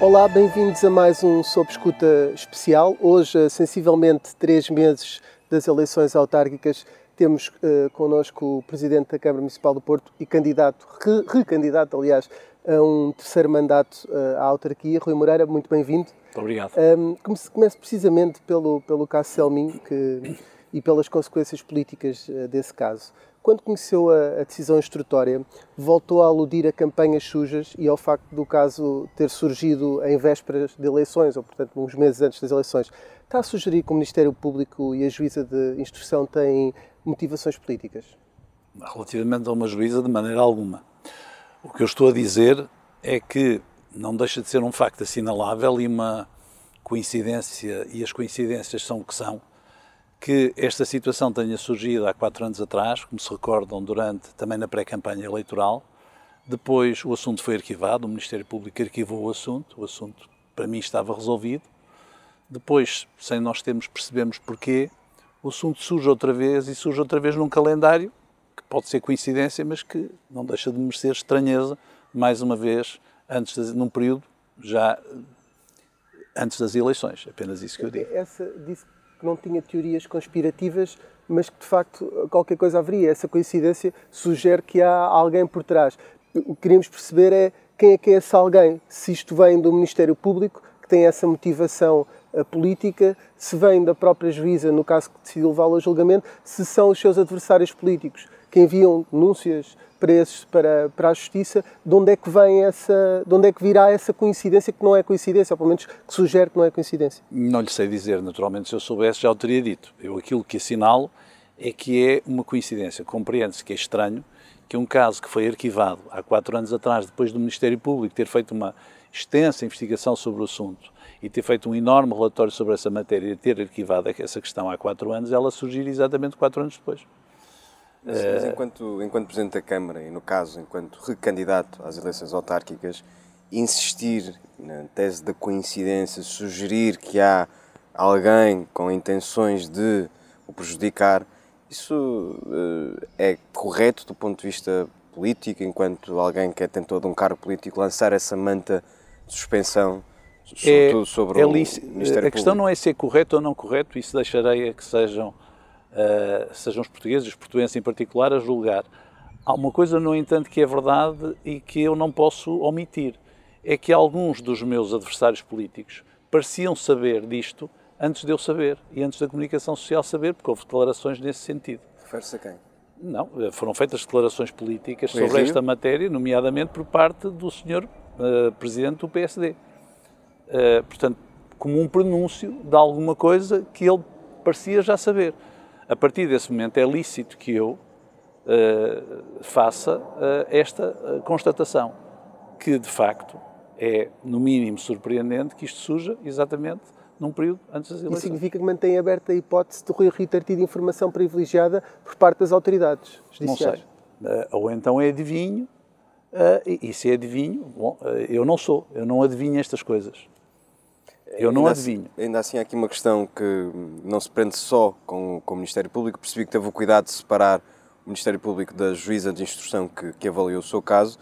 Olá, bem-vindos a mais um Sob Escuta especial. Hoje, a sensivelmente três meses das eleições autárquicas, temos uh, connosco o Presidente da Câmara Municipal do Porto e candidato, re recandidato, aliás, a um terceiro mandato uh, à autarquia, Rui Moreira, muito bem-vindo. Muito obrigado. Um, começo precisamente pelo, pelo caso Selmin que, e pelas consequências políticas uh, desse caso. Quando conheceu a, a, decisão instrutória, voltou a aludir a campanhas sujas e ao facto do caso ter surgido em vésperas de eleições, ou portanto uns meses antes das eleições. Está a sugerir que o Ministério Público e a juíza de instrução têm motivações políticas? Relativamente a uma juíza, de maneira alguma. O que eu estou a dizer é que não deixa de ser um facto assinalável e uma coincidência, e as coincidências são o que são, que esta situação tenha surgido há quatro anos atrás, como se recordam, durante também na pré-campanha eleitoral. Depois o assunto foi arquivado, o Ministério Público arquivou o assunto, o assunto para mim estava resolvido. Depois, sem nós termos, percebemos porquê, o assunto surge outra vez e surge outra vez num calendário que pode ser coincidência, mas que não deixa de merecer estranheza, mais uma vez, antes de, num período já antes das eleições. Apenas isso que eu digo. Essa disse que não tinha teorias conspirativas, mas que de facto qualquer coisa haveria. Essa coincidência sugere que há alguém por trás. O que queríamos perceber é quem é que é esse alguém. Se isto vem do Ministério Público, que tem essa motivação uh, política, se vem da própria juíza, no caso que decidiu levá-lo a julgamento, se são os seus adversários políticos que enviam denúncias para, esses, para, para a justiça, de onde é que vem essa, de onde é que virá essa coincidência que não é coincidência, ou pelo menos que sugere que não é coincidência? Não lhe sei dizer, naturalmente, se eu soubesse já o teria dito. Eu aquilo que assinalo é que é uma coincidência. Compreende-se que é estranho que um caso que foi arquivado há quatro anos atrás, depois do Ministério Público ter feito uma extensa investigação sobre o assunto e ter feito um enorme relatório sobre essa matéria e ter arquivado essa questão há quatro anos, ela surgir exatamente quatro anos depois. Mas, mas eh, enquanto, enquanto Presidente da Câmara e, no caso, enquanto recandidato às eleições autárquicas, insistir na tese da coincidência, sugerir que há alguém com intenções de o prejudicar, isso uh, é correto do ponto de vista político, enquanto alguém que é tentou de um cargo político lançar essa manta de suspensão, é, sobre é o Ministério A questão não é se é correto ou não correto, isso deixarei a que sejam uh, sejam os portugueses, os portugueses em particular, a julgar. Há uma coisa, no entanto, que é verdade e que eu não posso omitir: é que alguns dos meus adversários políticos pareciam saber disto antes de eu saber e antes da comunicação social saber, porque houve declarações nesse sentido. Refere-se a quem? Não, eh, foram feitas declarações políticas sobre esta matéria, nomeadamente por parte do senhor uh, Presidente do PSD. Uh, portanto, como um pronúncio de alguma coisa que ele parecia já saber. A partir desse momento é lícito que eu uh, faça uh, esta uh, constatação, que de facto é, no mínimo, surpreendente que isto surja exatamente num período antes das eleições. Isso significa que mantém aberta a hipótese de Rui Rio ter tido informação privilegiada por parte das autoridades judiciais? Não sei. ou então é adivinho, e, e se é adivinho, bom, eu não sou, eu não adivinho estas coisas. Eu não ainda adivinho. Assim, ainda assim, há aqui uma questão que não se prende só com, com o Ministério Público. Percebi que teve o cuidado de separar o Ministério Público da juíza de instrução que, que avaliou o seu caso,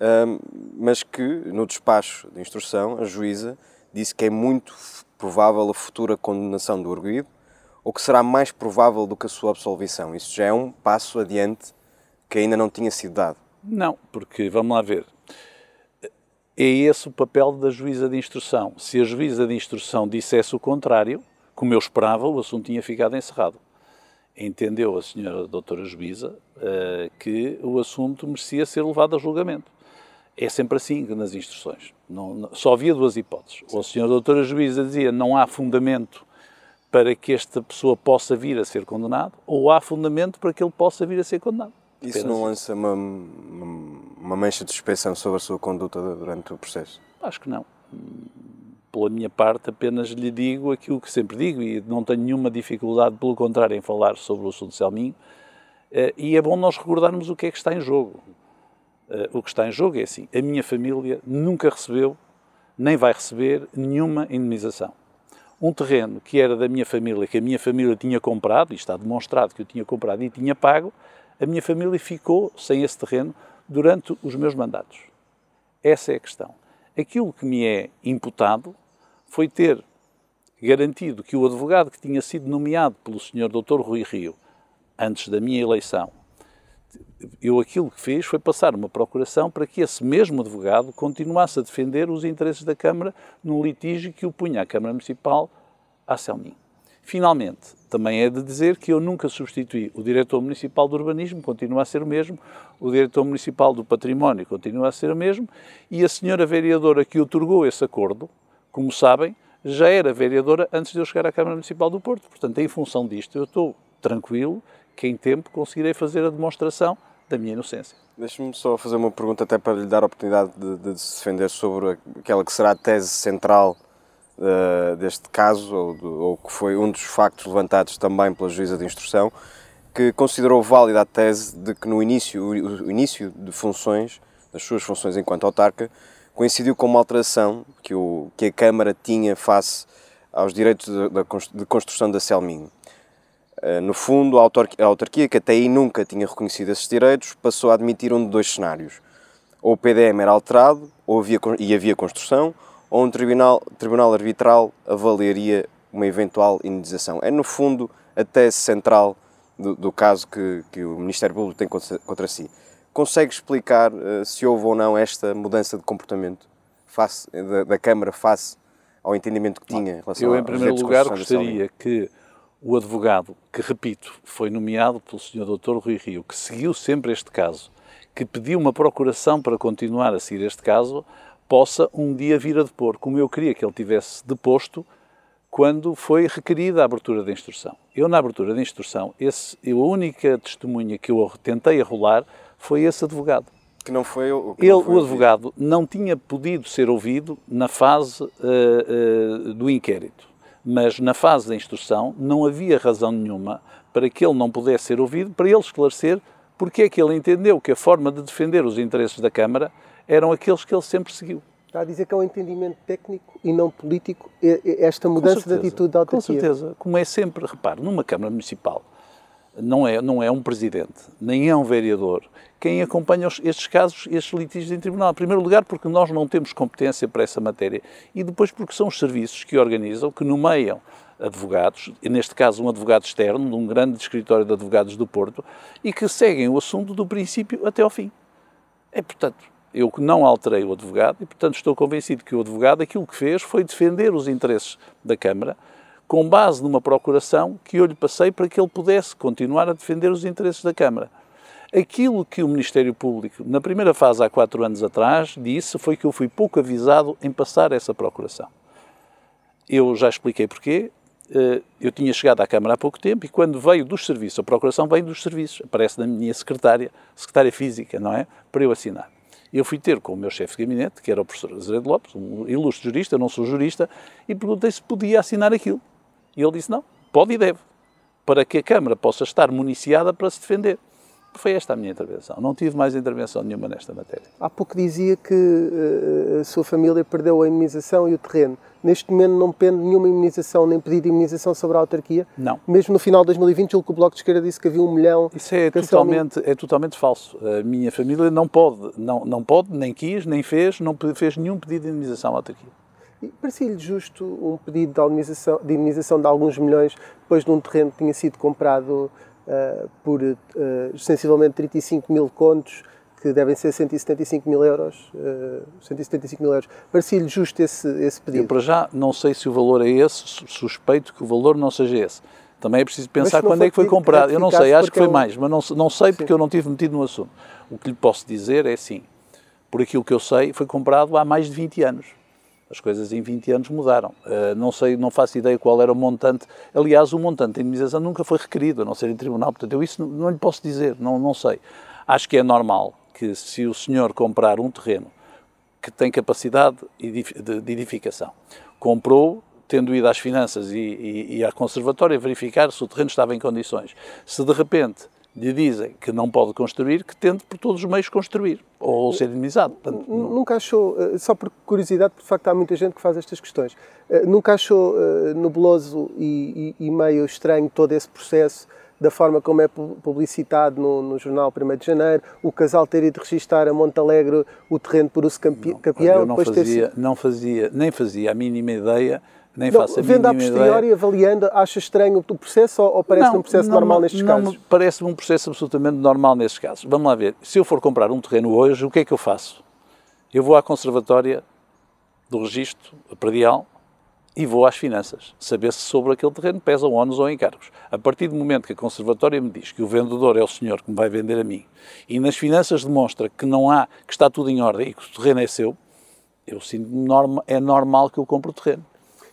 um, mas que no despacho de instrução, a juíza disse que é muito provável a futura condenação do arguido ou que será mais provável do que a sua absolvição. Isso já é um passo adiante que ainda não tinha sido dado. Não, porque vamos lá ver é esse o papel da juíza de instrução. Se a juíza de instrução dissesse o contrário, como eu esperava, o assunto tinha ficado encerrado. Entendeu a senhora doutora juíza uh, que o assunto merecia ser levado a julgamento. É sempre assim nas instruções. Não, não, só havia duas hipóteses. Ou a senhora doutora juíza dizia não há fundamento para que esta pessoa possa vir a ser condenado, ou há fundamento para que ele possa vir a ser condenado. Isso não lança uma, uma, mancha de suspeição sobre a sua conduta durante o processo? Acho que não. Pela minha parte, apenas lhe digo aquilo que sempre digo e não tenho nenhuma dificuldade, pelo contrário, em falar sobre o assunto de Selminho. Eh, e é bom nós recordarmos o que é que está em jogo. Eh, o que está em jogo é assim: a minha família nunca recebeu, nem vai receber, nenhuma indemnização. Um terreno que era da minha família, que a minha família tinha comprado, e está demonstrado que eu tinha comprado e tinha pago, a minha família ficou sem esse terreno durante os meus mandatos. Essa é a questão. Aquilo que me é imputado foi ter garantido que o advogado que tinha sido nomeado pelo Sr. Dr. Rui Rio antes da minha eleição, eu aquilo que fiz foi passar uma procuração para que esse mesmo advogado continuasse a defender os interesses da Câmara no litígio que o punha à Câmara Municipal à Selmin. Finalmente, também é de dizer que eu nunca substituí o diretor municipal do urbanismo, continua a ser o mesmo, o diretor municipal do património continua a ser o mesmo, e a senhora vereadora que otorgou esse acordo, como sabem, já era vereadora antes de eu chegar à Câmara Municipal do Porto. Portanto, em função disto, eu estou tranquilo que em tempo conseguirei fazer a demonstração da minha inocência. Deixe-me só fazer uma pergunta até para lhe dar a oportunidade de, de se defender sobre aquela que será a tese central uh, deste caso, ou, ou, que foi um dos factos levantados também pela juíza de instrução, que considerou válida a tese de que no início, o, início de funções, das suas funções enquanto autarca, coincidiu com uma alteração que, o, que a Câmara tinha face aos direitos de, de construção da Selminho. Uh, no fundo, a autarquia, que até aí nunca tinha reconhecido esses direitos, passou a admitir um de dois cenários. Ou o PDM era alterado ou havia, e havia construção, ou um tribunal, tribunal arbitral avaliaria uma eventual indenização. É, no fundo, a tese central do, do caso que, que, o Ministério Público tem contra, contra si. Consegue explicar uh, se houve ou não esta mudança de comportamento face, da, da Câmara face ao entendimento que tinha em relação Eu, em primeiro lugar, gostaria que o advogado, que, repito, foi nomeado pelo Sr. Dr. Rui Rio, que seguiu sempre este caso, que pediu uma procuração para continuar a seguir este caso, possa um dia vir a depor, como eu queria que ele tivesse deposto quando foi requerida a abertura da instrução. Eu, na abertura da instrução, esse, eu, a única testemunha que eu tentei arrolar foi esse advogado. Que não foi o Ele, não foi o advogado, não tinha podido ser ouvido na fase uh, uh, do inquérito, mas na fase da instrução não havia razão nenhuma para que ele não pudesse ser ouvido, para ele esclarecer porque é que ele entendeu que a forma de defender os interesses da Câmara eram aqueles que ele sempre seguiu. Está a dizer que é um entendimento técnico e não político esta mudança certeza, de atitude da autarquia? Com certeza. Como é sempre, repare, numa Câmara Municipal, não é, não é um presidente, nem é um vereador quem acompanha estes casos, estes litígios em tribunal. Em primeiro lugar, porque nós não temos competência para essa matéria e depois porque são os serviços que organizam, que nomeiam advogados, neste caso um advogado externo, de um grande escritório de advogados do Porto, e que seguem o assunto do princípio até ao fim. É, portanto, eu não alterei o advogado e, portanto, estou convencido que o advogado aquilo que fez foi defender os interesses da Câmara com base numa procuração que eu lhe passei para que ele pudesse continuar a defender os interesses da Câmara. Aquilo que o Ministério Público, na primeira fase, há quatro anos atrás, disse foi que eu fui pouco avisado em passar essa procuração. Eu já expliquei porquê. Eh, eu tinha chegado à Câmara há pouco tempo e quando veio dos serviços, a procuração vem dos serviços, aparece na minha secretária, secretária física, não é? Para eu assinar. Eu fui ter com o meu chefe de gabinete, que era o professor Azeredo Lopes, um ilustre jurista, eu não sou jurista, e perguntei se podia assinar aquilo. E ele disse: não, pode e deve, para que a Câmara possa estar municiada para se defender. Foi esta a minha intervenção. Não tive mais intervenção nenhuma nesta matéria. Há pouco dizia que uh, a sua família perdeu a imunização e o terreno. Neste momento não pende nenhuma imunização, nem pedido de imunização sobre a autarquia? Não. Mesmo no final de 2020, o Bloco de Esquerda disse que havia um milhão... Isso é totalmente, é totalmente falso. A minha família não pode, não, não pode, nem quis, nem fez, não fez nenhum pedido de imunização à autarquia. Parecia-lhe justo um pedido de indenização, de indenização de alguns milhões depois de um terreno que tinha sido comprado uh, por uh, sensivelmente 35 mil contos, que devem ser 175 mil euros. Uh, 175 mil euros. Parecia-lhe justo esse, esse pedido? Eu, para já, não sei se o valor é esse, suspeito que o valor não seja esse. Também é preciso pensar quando é que foi comprado. Eu não sei, acho que foi é um... mais, mas não, não sei porque Sim. eu não tive metido no assunto. O que lhe posso dizer é assim, por aquilo que eu sei, foi comprado há mais de 20 anos. As coisas em 20 anos mudaram. Uh, não sei, não faço ideia qual era o montante. Aliás, o montante de indemnização nunca foi requerido, a não ser em tribunal. Portanto, eu isso não, não lhe posso dizer, não, não sei. Acho que é normal que se o senhor comprar um terreno que tem capacidade de edificação, comprou tendo ido às finanças e, e, e à conservatória verificar se o terreno estava em condições. Se de repente lhe dizem que não pode construir, que tente por todos os meios construir ou ser indemnizado. Portanto, nunca achou, eh, só por curiosidade, porque de facto há muita gente que faz estas questões, eh, nunca achou uh, nebuloso e, e, e, meio estranho todo esse processo da forma como é publicitado no, no jornal 1 de Janeiro, o casal ter ido registar a Montalegre o terreno por uso campe, não, campeão. Eu não fazia, não fazia, nem fazia a mínima ideia nem não, faço a vendo a posteriori, ideia. avaliando, acha estranho o processo ou, ou parece um processo não, normal nestes não, casos? Parece-me um processo absolutamente normal nestes casos. Vamos lá ver. Se eu for comprar um terreno hoje, o que é que eu faço? Eu vou à conservatória do registro predial e vou às finanças, saber se sobre aquele terreno pesam ónus ou encargos. A partir do momento que a conservatória me diz que o vendedor é o senhor que me vai vender a mim e nas finanças demonstra que não há, que está tudo em ordem e que o terreno é seu, eu sinto norma, é normal que eu compre o terreno.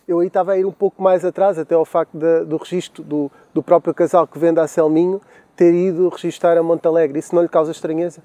Eu aí estava a ir um pouco mais atrás, até ao facto de, do registro do, do próprio casal que vende a Selminho ter ido registrar a Montalegre. Isso não lhe causa estranheza?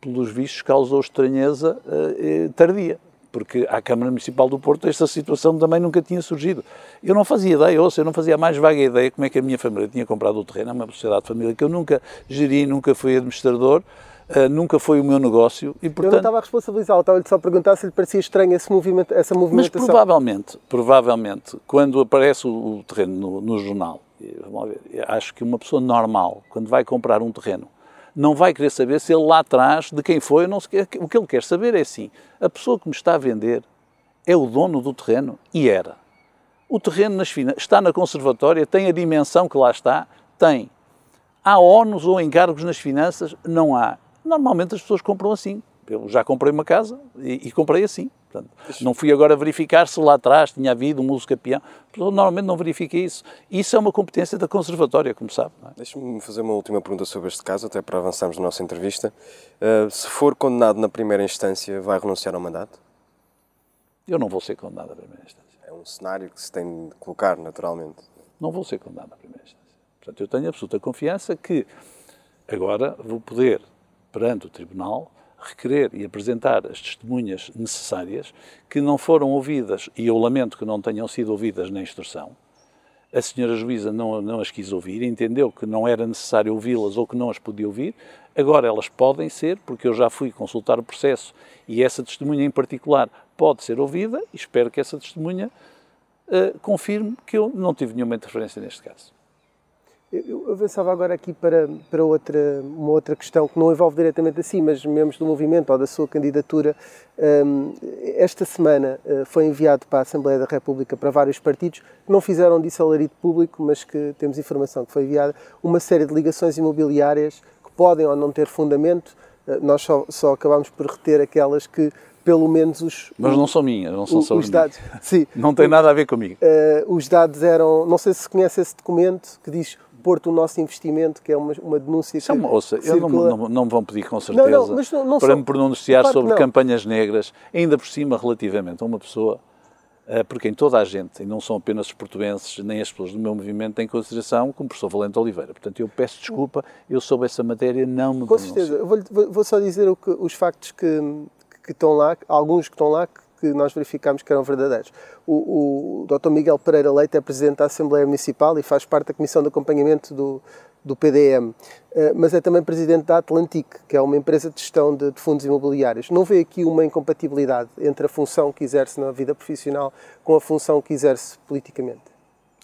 Pelos vistos, causou estranheza uh, tardia porque à Câmara Municipal do Porto esta situação também nunca tinha surgido. Eu não fazia ideia, ou seja, eu não fazia a mais vaga ideia como é que a minha família tinha comprado o terreno, é uma sociedade de família que eu nunca geri, nunca fui administrador, uh, nunca foi o meu negócio e, portanto... Eu não estava a responsabilizá-lo, estava-lhe só a perguntar se lhe parecia estranho esse movimento, essa movimentação. Mas provavelmente, provavelmente, quando aparece o, o terreno no, no jornal, vamos ver, acho que uma pessoa normal, quando vai comprar um terreno, não vai querer saber se ele lá atrás, de quem foi, não sei, o que ele quer saber é assim, a pessoa que me está a vender é o dono do terreno e era. O terreno nas está na conservatória, tem a dimensão que lá está, tem. Há ónus ou encargos nas finanças? Não há. Normalmente as pessoas compram assim. Eu já comprei uma casa e, e comprei assim. Portanto, não fui agora verificar se lá atrás tinha havido um uso capião. Normalmente não verifica isso. Isso é uma competência da conservatória, como sabe. É? Deixe-me fazer uma última pergunta sobre este caso, até para avançarmos na nossa entrevista. Uh, se for condenado na primeira instância, vai renunciar ao mandato? Eu não vou ser condenado na primeira instância. É um cenário que se tem de colocar, naturalmente. Não vou ser condenado na primeira instância. Portanto, eu tenho absoluta confiança que agora vou poder, perante o Tribunal, requerer e apresentar as testemunhas necessárias que não foram ouvidas, e eu lamento que não tenham sido ouvidas na instrução. A senhora juíza não, não as quis ouvir, entendeu que não era necessário ouvi-las ou que não as podia ouvir. Agora elas podem ser, porque eu já fui consultar o processo e essa testemunha em particular pode ser ouvida e espero que essa testemunha uh, confirme que eu não tive nenhuma interferência neste caso. Eu avançava agora aqui para, para outra, uma outra questão que não envolve diretamente assim, mas membros do movimento ou da sua candidatura. Um, esta semana uh, foi enviado para a Assembleia da República para vários partidos que não fizeram disso alarido público, mas que temos informação que foi enviada uma série de ligações imobiliárias que podem ou não ter fundamento. Uh, nós só, só acabamos por reter aquelas que pelo menos os. Mas não são minhas, não são os, os dados. Sim. Não tem nada a ver comigo. Uh, os dados eram. Não sei se conhece esse documento que diz Porto o nosso investimento, que é uma, uma denúncia que, uma, ouça, que não, não, não, me vão pedir com certeza não, não, para me pronunciar claro sobre campanhas negras, ainda por cima relativamente a uma pessoa, eh, porque em toda a gente, e não são apenas os portugueses, nem as pessoas do meu movimento, têm consideração como o professor Valente Oliveira. Portanto, eu peço desculpa, eu sobre essa matéria não me Com certeza. Vou, vou, só dizer que, os factos que, que estão lá, alguns que estão lá, que que nós verificámos que eram verdadeiros. O, o Dr. Miguel Pereira Leite é Presidente da Assembleia Municipal e faz parte da Comissão de Acompanhamento do, do PDM, eh, mas é também Presidente da Atlantic, que é uma empresa de gestão de, de fundos imobiliários. Não vê aqui uma incompatibilidade entre a função que exerce na vida profissional com a função que exerce politicamente?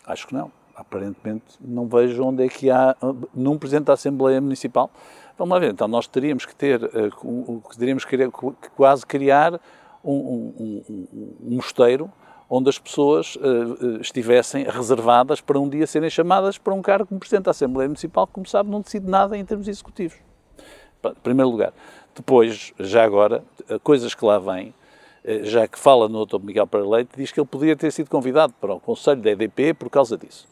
Acho que não. Aparentemente não vejo onde é que há, num Presidente da Assembleia Municipal, Vamos lá ver, então nós teríamos que ter, eh, teríamos que quase criar um, um, um, um mosteiro onde as pessoas uh, estivessem reservadas para um dia serem chamadas para um cargo como Presidente da Assembleia Municipal, que, como sabe, não decide nada em termos executivos. Em primeiro lugar. Depois, já agora, coisas que lá vêm, já que fala no Dr. Miguel Pereira Leite, diz que ele poderia ter sido convidado para o Conselho da EDP por causa disso.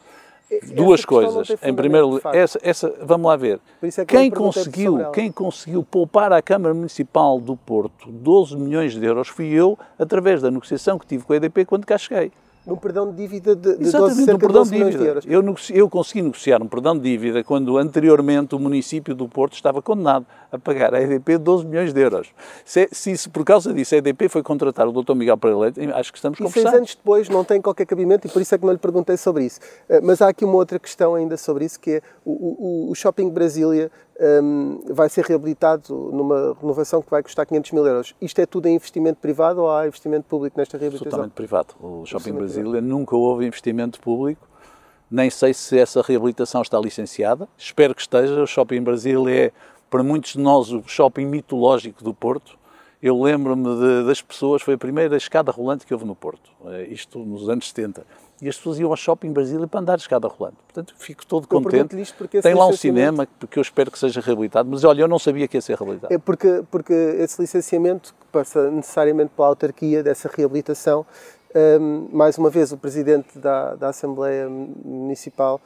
Duas coisas. Em primeiro lugar, essa, essa, vamos lá ver. É que quem, conseguiu, quem conseguiu poupar à Câmara Municipal do Porto 12 milhões de euros fui eu, através da negociação que tive com a EDP quando cá cheguei num perdão de dívida de, de Exatamente, 12, um perdão de, dívida. de euros. Eu, eu consegui negociar um perdão de dívida quando anteriormente o município do Porto estava condenado a pagar à EDP 12 milhões de euros. Se, se por causa disso a EDP foi contratar o Dr. Miguel Pereira Leite, acho que estamos conversados. E seis anos depois não tem qualquer cabimento e por isso é que não lhe perguntei sobre isso. Eh, mas há aqui uma outra questão ainda sobre isso, que é o, o, o Shopping Brasília um, vai ser reabilitado numa renovação que vai custar 500 mil euros. Isto é tudo em investimento privado ou há investimento público nesta reabilitação? Absolutamente privado. O Shopping Brasília nunca houve investimento público nem sei se essa reabilitação está licenciada. Espero que esteja. O Shopping Brasil é, para muitos de nós, o shopping mitológico do Porto. Eu lembro-me das pessoas, foi a primeira escada rolante que houve no Porto, eh, isto nos anos 70 e as pessoas iam ao shopping Brasília para andar de escada rolante. Portanto, fico todo contente. Tem lá um cinema que eu espero que seja reabilitado, mas olha, eu não sabia que ia ser reabilitado. É porque, porque esse licenciamento que passa necessariamente pela autarquia dessa reabilitação, um, mais uma vez o Presidente da, da Assembleia Municipal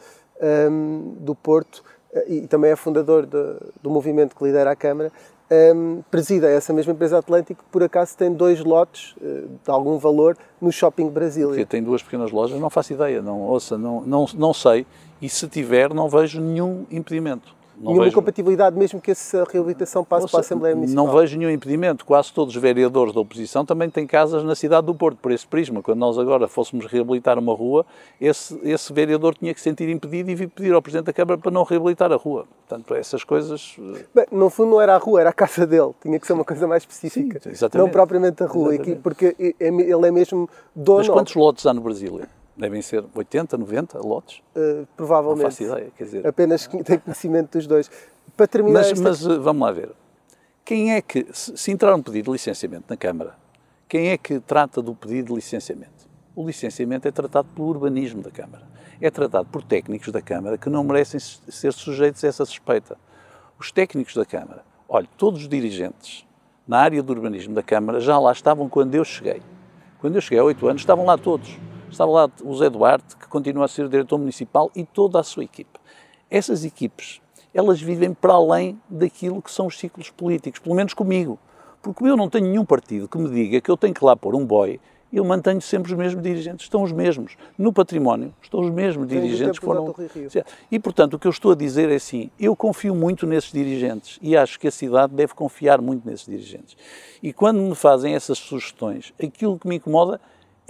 um, do Porto eh, e também é fundador de, do movimento que lidera a Câmara, um, presida essa mesma empresa Atlântico, por acaso tem dois lotes uh, de algum valor no Shopping Brasília. Tem duas pequenas lojas, não faço ideia, não, ouça, não, não, não sei, e se tiver não vejo nenhum impedimento. Não Nenhuma vejo... compatibilidade, mesmo que essa reabilitação passe Ouça, para a Assembleia Municipal? Não vejo nenhum impedimento. Quase todos os vereadores da oposição também têm casas na cidade do Porto, por esse prisma. Quando nós agora fôssemos reabilitar uma rua, esse, esse vereador tinha que se sentir impedido e pedir ao Presidente da Câmara para não reabilitar a rua. Portanto, essas coisas... Eh, Bem, no fundo não era a rua, era a casa dele. Tinha que ser uma coisa mais específica. Sim, exatamente. Não propriamente a rua, exatamente. porque é ele é mesmo dono... Mas quantos lotes há no Brasil? Devem ser 80, 90 lotes? Uh, provavelmente. Não faço ideia, quer dizer... Apenas tenho conhecimento dos dois. Para terminar mas, esta... mas eh, vamos lá ver. Quem é que, se entrar um pedido de licenciamento na Câmara, quem é que trata do pedido de licenciamento? O licenciamento é tratado pelo urbanismo da Câmara. É tratado por técnicos da Câmara que não merecem ser sujeitos a essa suspeita. Os técnicos da Câmara, olha, todos os dirigentes na área do urbanismo da Câmara já lá estavam quando eu cheguei. Quando eu cheguei há oito anos, estavam lá todos. Estava lá o Zé Duarte, que continua a ser diretor municipal, e toda a sua equipe. Essas equipes elas vivem para além daquilo que são os ciclos políticos, pelo menos comigo. Porque eu não tenho nenhum partido que me diga que eu tenho que lá pôr um boy eu mantenho sempre os mesmos dirigentes, estão os mesmos. No património, estão os mesmos Tem dirigentes que foram. E, portanto, o que eu estou a dizer é assim: eu confio muito nesses dirigentes e acho que a cidade deve confiar muito nesses dirigentes. E quando me fazem essas sugestões, aquilo que me incomoda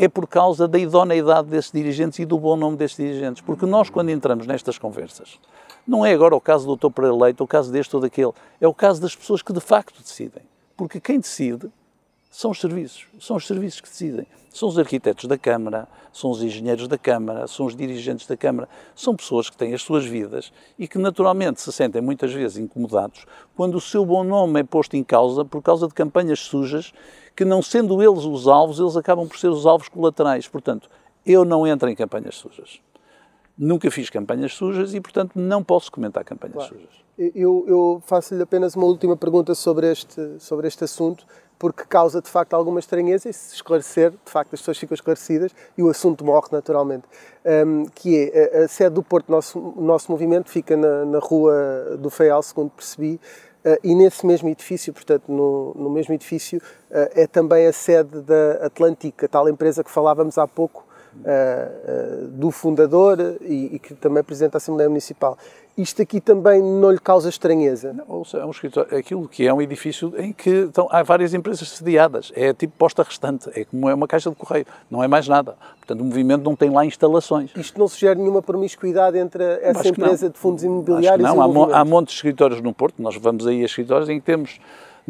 é por causa da idoneidade desses dirigentes e do bom nome desses dirigentes. Porque nós, quando entramos nestas conversas, não é agora o caso do doutor Pereira Leite, o caso deste ou daquele, é o caso das pessoas que de facto decidem. Porque quem decide são os serviços, são os serviços que decidem. São os arquitetos da Câmara, são os engenheiros da Câmara, são os dirigentes da Câmara. São pessoas que têm as suas vidas e que naturalmente se sentem muitas vezes incomodados quando o seu bom nome é posto em causa por causa de campanhas sujas que, não sendo eles os alvos, eles acabam por ser os alvos colaterais. Portanto, eu não entro em campanhas sujas. Nunca fiz campanhas sujas e, portanto, não posso comentar campanhas claro. sujas. Eu, eu faço-lhe apenas uma última pergunta sobre este, sobre este assunto, porque causa, de facto, alguma estranheza e se esclarecer, de facto, as pessoas ficam esclarecidas e o assunto morre naturalmente. Um, que é, a, sede do Porto, nosso, nosso movimento fica na, na rua do Feial, segundo percebi, Uh, e nesse mesmo edifício, portanto, no, no mesmo edifício, uh, é também a sede da Atlântica, tal empresa que falávamos há pouco, uh, do fundador e, e, que também apresenta a Assembleia Municipal. Isto aqui também não lhe causa estranheza? Não, é um escritório, aquilo que é um edifício em que estão, há várias empresas sediadas, é tipo posta restante, é como é uma caixa de correio, não é mais nada. Portanto, o movimento não tem lá instalações. Isto não sugere nenhuma promiscuidade entre essa empresa de fundos imobiliários não, e o há, há montes de escritórios no Porto, nós vamos aí a escritórios em que temos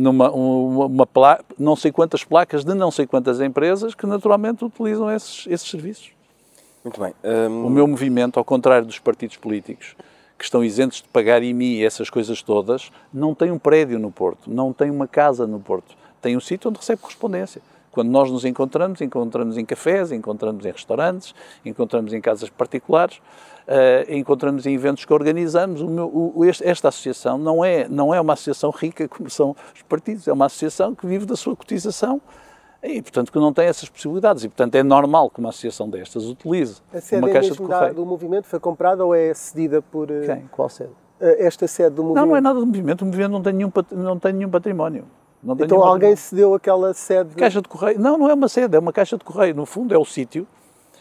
numa uma, uma placa, não sei quantas placas de não sei quantas empresas que naturalmente utilizam esses, esses serviços. Muito bem. Um... O meu movimento, ao contrário dos partidos políticos, que estão isentos de pagar IMI e essas coisas todas, não tem um prédio no Porto, não tem uma casa no Porto, tem um sítio onde recebe correspondência. Quando nós nos encontramos, encontramos em cafés, encontramos em restaurantes, encontramos em casas particulares, uh, encontramos em eventos que organizamos. O meu, o, este, esta associação não é, não é uma associação rica como são os partidos, é uma associação que vive da sua cotização e, portanto, que não tem essas possibilidades. E, portanto, é normal que uma associação destas utilize a sede uma é caixa de correio. do movimento foi comprada ou é cedida por... Eh, Quem? Qual sede? Eh, esta sede do movimento? Não, não é nada do movimento. O movimento não tem nenhum, não tem nenhum património. então alguém cedeu aquela sede? Caixa de correio. Não, não é uma sede, é uma caixa de correio. No fundo é o sítio,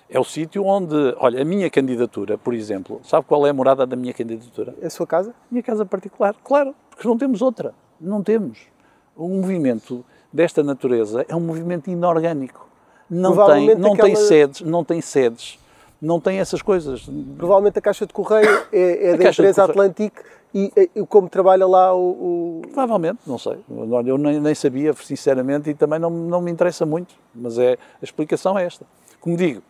é o sítio onde, olha, a minha candidatura, por exemplo, sabe qual é a morada da minha candidatura? É a sua casa? Minha casa particular, claro, porque não temos outra. Não temos. Um movimento desta natureza é um movimento inorgânico. Não tem, não aquela... tem sedes, não tem sedes, não tem essas coisas. Provavelmente a caixa de correio é, é da empresa Atlantic e, e, como trabalha lá o, o... Provavelmente, não sei. Eu nem, nem, sabia, sinceramente, e também não, não me interessa muito. Mas é, a explicação é esta. Como digo,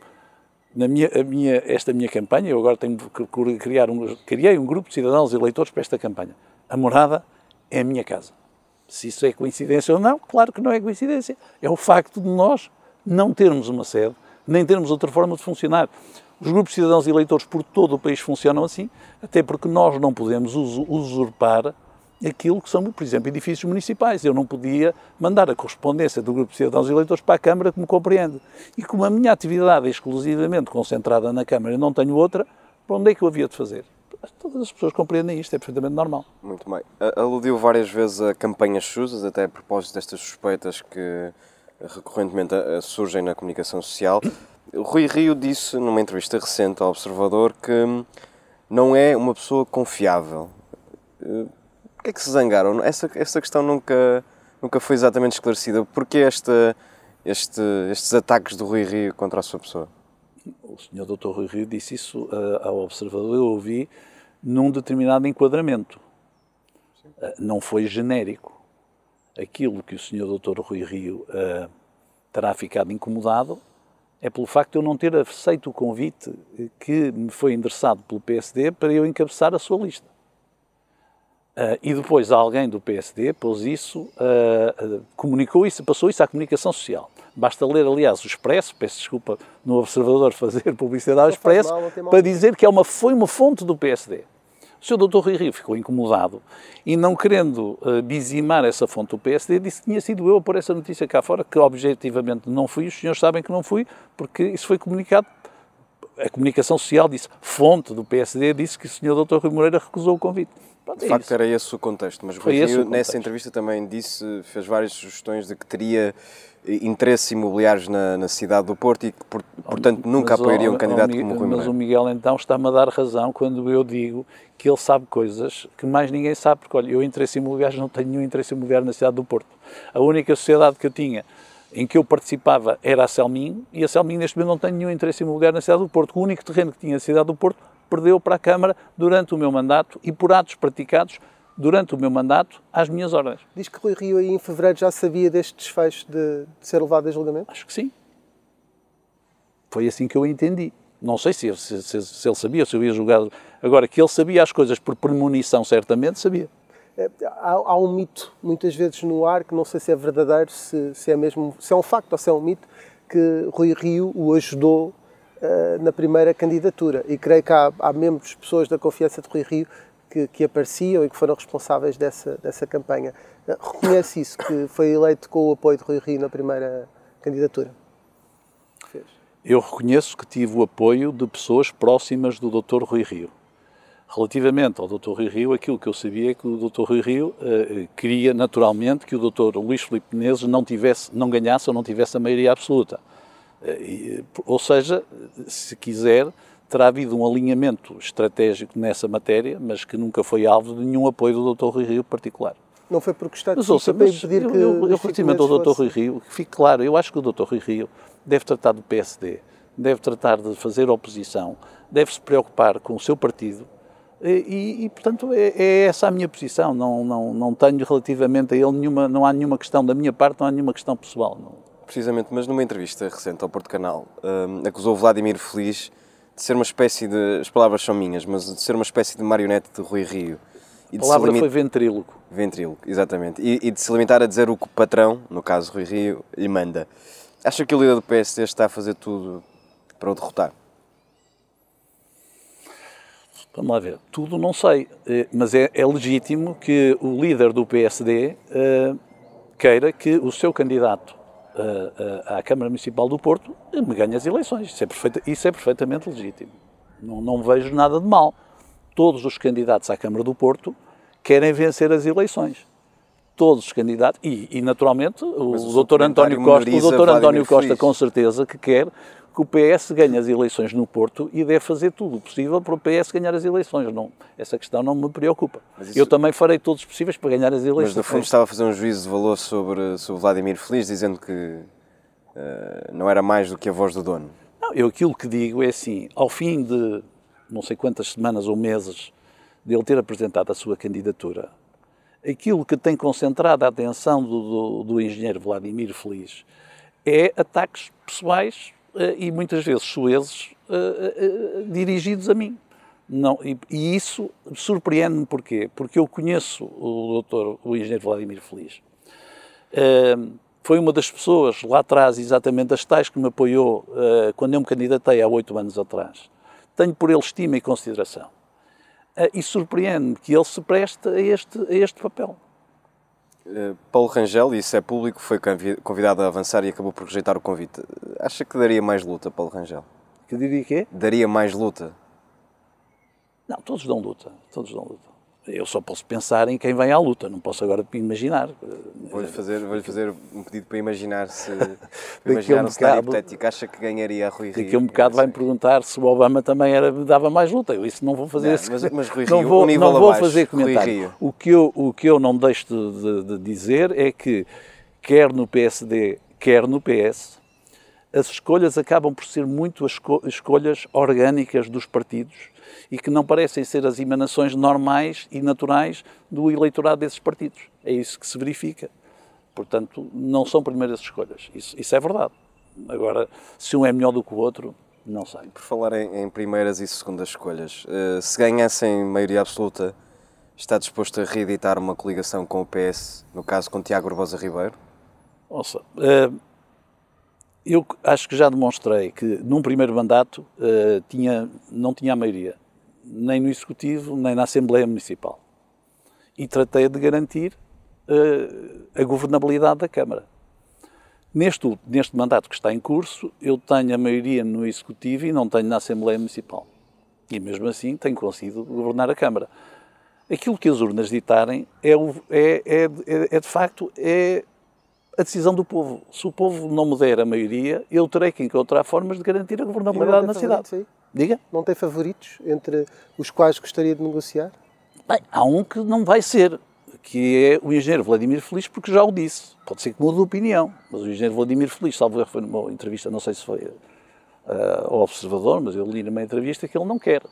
na minha, minha, esta minha campanha, eu agora tenho que criar um, criei um grupo de cidadãos eleitores para esta campanha. A morada é a minha casa. Se isso é coincidência ou não, claro que não é coincidência. É o facto de nós não termos uma sede, nem termos outra forma de funcionar. Os grupos de cidadãos eleitores por todo o país funcionam assim, até porque nós não podemos usurpar aquilo que são, por exemplo, edifícios municipais. Eu não podia mandar a correspondência do grupo de cidadãos eleitores para a Câmara, me compreende. E como a minha atividade é exclusivamente concentrada na Câmara e não tenho outra, para onde é que eu havia de fazer? Todas as pessoas compreendem isto, é perfeitamente normal. Muito bem. Aludiu várias vezes a campanhas SUSAS, até a propósito destas suspeitas que recorrentemente surgem na comunicação social. Rui Rio disse numa entrevista recente ao Observador que não é uma pessoa confiável Porquê é que se zangaram? Essa, essa questão nunca, nunca foi exatamente esclarecida. Porquê esta, este, estes ataques do Rui Rio contra a sua pessoa? O senhor Dr. Rui Rio disse isso uh, ao observador, eu ouvi num determinado enquadramento. Uh, não foi genérico. Aquilo que o senhor Dr. Rui Rio uh, terá ficado incomodado é pelo facto de eu não ter aceito o convite que me foi endereçado pelo PSD para eu encabeçar a sua lista. Uh, e depois alguém do PSD pôs isso, uh, uh, comunicou isso, passou isso à comunicação social. Basta ler, aliás, o Expresso, peço desculpa no Observador fazer publicidade ao Expresso, mal, para dizer que é uma, foi uma fonte do PSD. O Sr. Dr. Rui Rio ficou incomodado e, não querendo uh, bizimar essa fonte do PSD, disse que tinha sido eu a pôr essa notícia cá fora, que objetivamente não fui, os senhores sabem que não fui, porque isso foi comunicado. A comunicação social disse, fonte do PSD, disse que o Sr. Dr. Rui Moreira recusou o convite. Pronto, de é facto, isso. era esse o contexto, mas Rui Rio, nessa entrevista também disse, fez várias sugestões de que teria interesses imobiliários na, na cidade do Porto e que, por, portanto, nunca mas, apoiaria um candidato como Rui Mas o Miguel, então, está-me a dar razão quando eu digo que ele sabe coisas que mais ninguém sabe, porque, olha, eu interesse imobiliário não tenho nenhum interesse imobiliário na cidade do Porto. A única sociedade que eu tinha em que eu participava era a Selminho, e a Selminho neste momento não tem nenhum interesse imobiliário na cidade do Porto. O único terreno que tinha na cidade do Porto perdeu para a Câmara durante o meu mandato e por atos praticados durante o meu mandato às minhas ordens. Diz que Rui Rio aí em fevereiro já sabia deste desfecho de, de ser levado a julgamento? Acho que sim. Foi assim que eu entendi. Não sei se, se, se, se ele sabia, se eu ia julgar. Agora, que ele sabia as coisas por premonição, certamente sabia. É, há, há, um mito, muitas vezes no ar, que não sei se é verdadeiro, se, se, é mesmo, se é um facto ou se é um mito, que Rui Rio o ajudou uh, na primeira candidatura. E creio que há, há membros, pessoas da confiança de Rui Rio que, que, apareciam e que foram responsáveis dessa, dessa campanha. Uh, reconhece isso, que foi eleito com o apoio de Rui Rio na primeira candidatura? Fez. Eu reconheço que tive o apoio de pessoas próximas do Dr. Rui Rio. Relativamente ao Dr. Rui Rio, aquilo que eu sabia é que o Dr. Rui Rio uh, queria naturalmente que o Dr. Luís Filipe Menezes não tivesse, não ganhasse ou não tivesse a maioria absoluta. Eh, ou seja, se quiser, terá havido um alinhamento estratégico nessa matéria, mas que nunca foi alvo de nenhum apoio do Dr. Rui Rio particular. Não foi por gostar de mas, ouça, mas impedir eu, que eu, eu, relativamente ao Dr. Rui Rio, que fique claro, eu acho que o Dr. Rui Rio deve tratar do PSD, deve tratar de fazer oposição, deve se preocupar com o seu partido e, e portanto, é, é, essa a minha posição. Não, não, não tenho relativamente a ele nenhuma, não há nenhuma questão da minha parte, não há nenhuma questão pessoal. Não precisamente, mas numa entrevista recente ao Porto Canal, um, acusou Vladimir Feliz de ser uma espécie de. As palavras são minhas, mas de ser uma espécie de marionete de Rui Rio. E a palavra limit... foi ventríloco. Ventríloco, exatamente. E, e, de se limitar a dizer o que o patrão, no caso Rui Rio, lhe manda. Acha que o líder do PSD está a fazer tudo para o derrotar? Vamos lá ver. Tudo não sei, eh, mas é, é legítimo que o líder do PSD uh, eh, queira que o seu candidato à Câmara Municipal do Porto, me ganha as eleições. Isso é, perfeita, isso é perfeitamente legítimo. Não, não vejo nada de mal. Todos os candidatos à Câmara do Porto querem vencer as eleições. Todos os candidatos, e, e naturalmente o, o Dr. António Costa, o Dr. António Costa com certeza que quer que o PS ganhe as eleições no Porto e deve fazer tudo o possível para o PS ganhar as eleições. Não, essa questão não me preocupa. Isso... Eu também farei todos os possíveis para ganhar as eleições. Mas no fundo estava a fazer um juízo de valor sobre, sobre Vladimir Feliz, dizendo que uh, não era mais do que a voz do dono. Não, eu aquilo que digo é assim, ao fim de não sei quantas semanas ou meses de ele ter apresentado a sua candidatura, aquilo que tem concentrado a atenção do, do, do engenheiro Vladimir Feliz é ataques pessoais e muitas vezes soeses dirigidos a mim. Não, e, e isso surpreende-me porquê? Porque eu conheço o doutor, o engenheiro Vladimir Feliz. Uh, foi uma das pessoas lá atrás, exatamente as tais que me apoiou uh, quando eu me candidatei há oito anos atrás. Tenho por ele estima e consideração. Uh, e surpreende-me que ele se preste a este, a este papel. Paulo Rangel, e isso é público, foi convidado a avançar e acabou por rejeitar o convite. Acha que daria mais luta, Paulo Rangel? Que diria quê? Daria mais luta não, todos dão luta, todos dão luta. Eu só posso pensar em quem vem à luta, não posso agora imaginar. Vou-lhe fazer, vou fazer um pedido para imaginar se para imaginar um, um cenário hipotético. Acha que ganharia a Rui Rio? Daqui a um bocado vai-me perguntar se o Obama também era, dava mais luta. Eu isso não vou fazer. Não, esse, mas, mas Rui Rio, não vou, não vou fazer comentário. O que, eu, o que eu não deixo de, de, de dizer é que, quer no PSD, quer no PS, as escolhas acabam por ser muito as escolhas orgânicas dos partidos e que não parecem ser as emanações normais e naturais do eleitorado desses partidos. É isso que se verifica. Portanto, não são primeiras escolhas. Isso, isso é verdade. Agora, se um é melhor do que o outro, não sei. Por falar em, em primeiras e segundas escolhas, uh, se ganhassem maioria absoluta, está disposto a reeditar uma coligação com o PS, no caso com Tiago Barbosa Ribeiro? Nossa, uh, eu acho que já demonstrei que num primeiro mandato uh, tinha, não tinha a maioria nem no Executivo, nem na Assembleia Municipal. E tratei de garantir uh, a governabilidade da Câmara. Neste, neste mandato que está em curso, eu tenho a maioria no Executivo e não tenho na Assembleia Municipal. E mesmo assim tenho conseguido governar a Câmara. Aquilo que as urnas ditarem é, é, é, é de facto é a decisão do povo. Se o povo não me der a maioria, eu terei que encontrar formas de garantir a governabilidade na cidade. Diga? Não tem favoritos entre os quais gostaria de negociar? Bem, há um que não vai ser, que é o engenheiro Vladimir Feliz, porque já o disse. Pode ser que mude de opinião, mas o engenheiro Vladimir Feliz, salvo erro, foi numa entrevista, não sei se foi uh, ao Observador, mas eu li numa entrevista que ele não quer.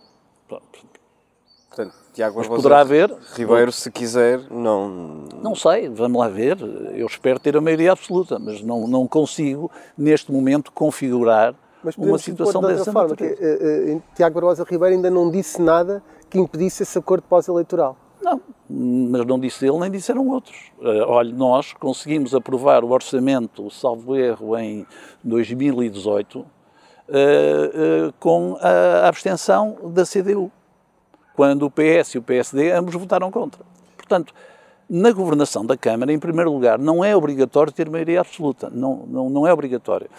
Portanto, Tiago mas poderá haver. Ribeiro, se quiser, não. Não sei, vamos lá ver. Eu espero ter a maioria absoluta, mas não, não consigo, neste momento, configurar uma situação de dessa forma, que, uh, Tiago Barbosa Ribeiro ainda não disse nada que impedisse esse acordo pós-eleitoral. Não, mas não disse ele nem disseram outros. Uh, olha, nós conseguimos aprovar o orçamento, salvo erro, em 2018, uh, uh, com a abstenção da CDU, quando o PS e o PSD ambos votaram contra. Portanto, na governação da Câmara, em primeiro lugar, não é obrigatório ter maioria absoluta. Não, não, não é obrigatório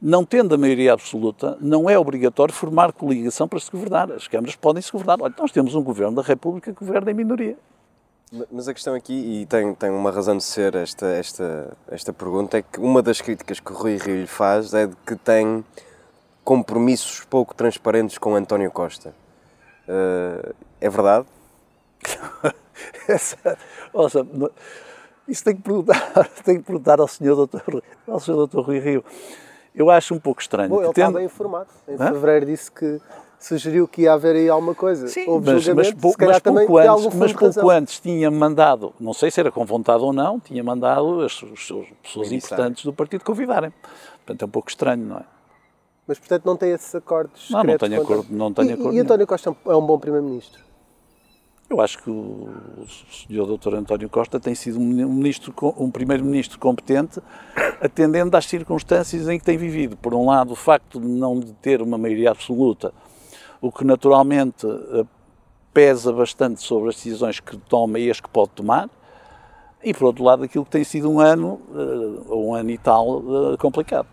não tendo a maioria absoluta, não é obrigatório formar coligação para se governar. As câmaras podem se governar. Olha, nós temos um governo da República que governa em minoria. Mas a questão aqui, e tem, tem uma razão de ser esta, esta, esta pergunta, é que uma das críticas que o Rui Rio lhe faz é de que tem compromissos pouco transparentes com António Costa. Uh, é verdade? Essa, ouça, isso tem que perguntar, tem que perguntar ao senhor doutor, ao senhor doutor Rui Rio. Eu acho um pouco estranho. Bom, ele está bem informado. Em Hã? fevereiro disse que sugeriu que ia haver aí alguma coisa. Sim, Houve mas, mas, pou, mas pouco, antes, mas pouco antes tinha mandado, não sei se era com vontade ou não, tinha mandado as, as, as pessoas importantes do partido convidarem. Portanto, é um pouco estranho, não é? Mas, portanto, não tem esses acordos Não, não tenho acordo, não tenho e, acordo. E António Costa é um bom Primeiro-Ministro? Eu acho que o Sr. Dr. António Costa tem sido um, ministro, um primeiro-ministro competente, atendendo às circunstâncias em que tem vivido. Por um lado, o facto de não ter uma maioria absoluta, o que naturalmente eh, pesa bastante sobre as decisões que toma e as que pode tomar, e por outro lado, aquilo que tem sido um ano, eh, ou um ano e tal, eh, complicado.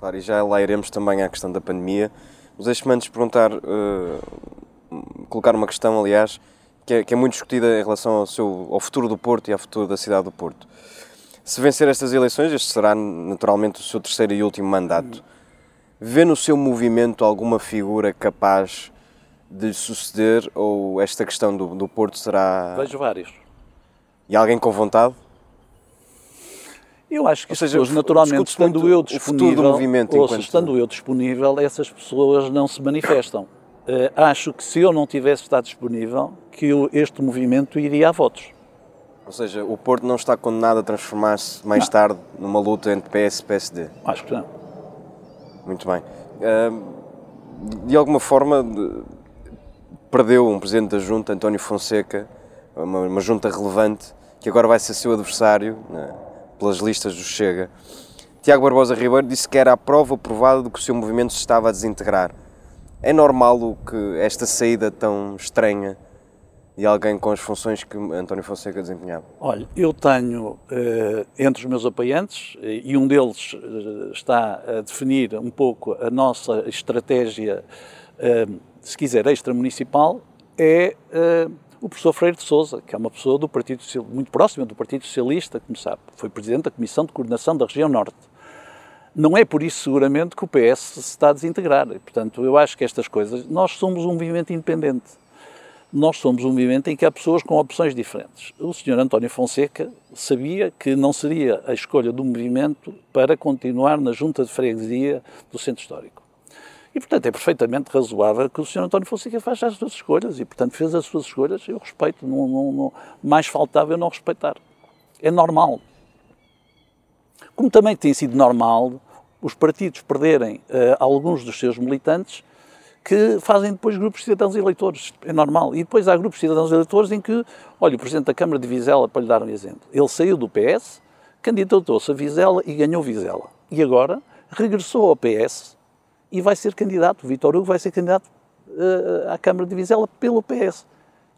Claro, e já lá iremos também à questão da pandemia. Mas deixe-me antes perguntar, colocar uma questão, aliás, que é, que é muito discutida em relação ao, seu, ao futuro do Porto e ao futuro da cidade do Porto. Se vencer estas eleições, este será naturalmente o seu terceiro e último mandato. Vê no seu movimento alguma figura capaz de suceder ou esta questão do, do Porto será. Vejo vários. E alguém com vontade? Eu acho que as pessoas, naturalmente, estando eu disponível, ou enquanto... estando eu disponível, essas pessoas não se manifestam. Uh, acho que se eu não tivesse estado disponível, que este movimento iria a votos. Ou seja, o Porto não está condenado a transformar-se mais não. tarde numa luta entre PS e PSD? Acho que não. Muito bem. de alguma forma, perdeu um presidente da junta, António Fonseca, uma, uma junta relevante, que agora vai ser seu adversário né, pelas listas do Chega. Tiago Barbosa Ribeiro disse que era a prova provada de que o seu movimento se estava a desintegrar. É normal o que esta saída tão estranha de alguém com as funções que António Fonseca desempenhava? Olha, eu tenho eh, entre os meus apoiantes, eh, e um deles eh, está a definir um pouco a nossa estratégia, se quiser, extramunicipal, é o professor Freire de Souza, que é uma pessoa do Partido muito próxima do Partido Socialista, como sabe, foi presidente da Comissão de Coordenação da Região Norte. Não é por isso, seguramente, que o PS se está a desintegrar. Portanto, eu acho que estas coisas. Nós somos um movimento independente. Nós somos um movimento em que há pessoas com opções diferentes. O senhor António Fonseca sabia que não seria a escolha do movimento para continuar na junta de freguesia do Centro Histórico. E, portanto, é perfeitamente razoável que o Sr. António Fonseca faça as suas escolhas e, portanto, fez as suas escolhas. Eu respeito, não, não, não, mais faltava eu não respeitar. É normal. Como também tem sido normal os partidos perderem uh, alguns dos seus militantes que fazem depois grupos de cidadãos eleitores. É normal. E depois há grupos de cidadãos eleitores em que, olha, o Presidente da Câmara de Vizela, para lhe dar um exemplo, ele saiu do PS, candidatou-se a Vizela e ganhou Vizela. E agora regressou ao PS e vai ser candidato, Vitor Hugo vai ser candidato uh, à Câmara de Vizela pelo PS.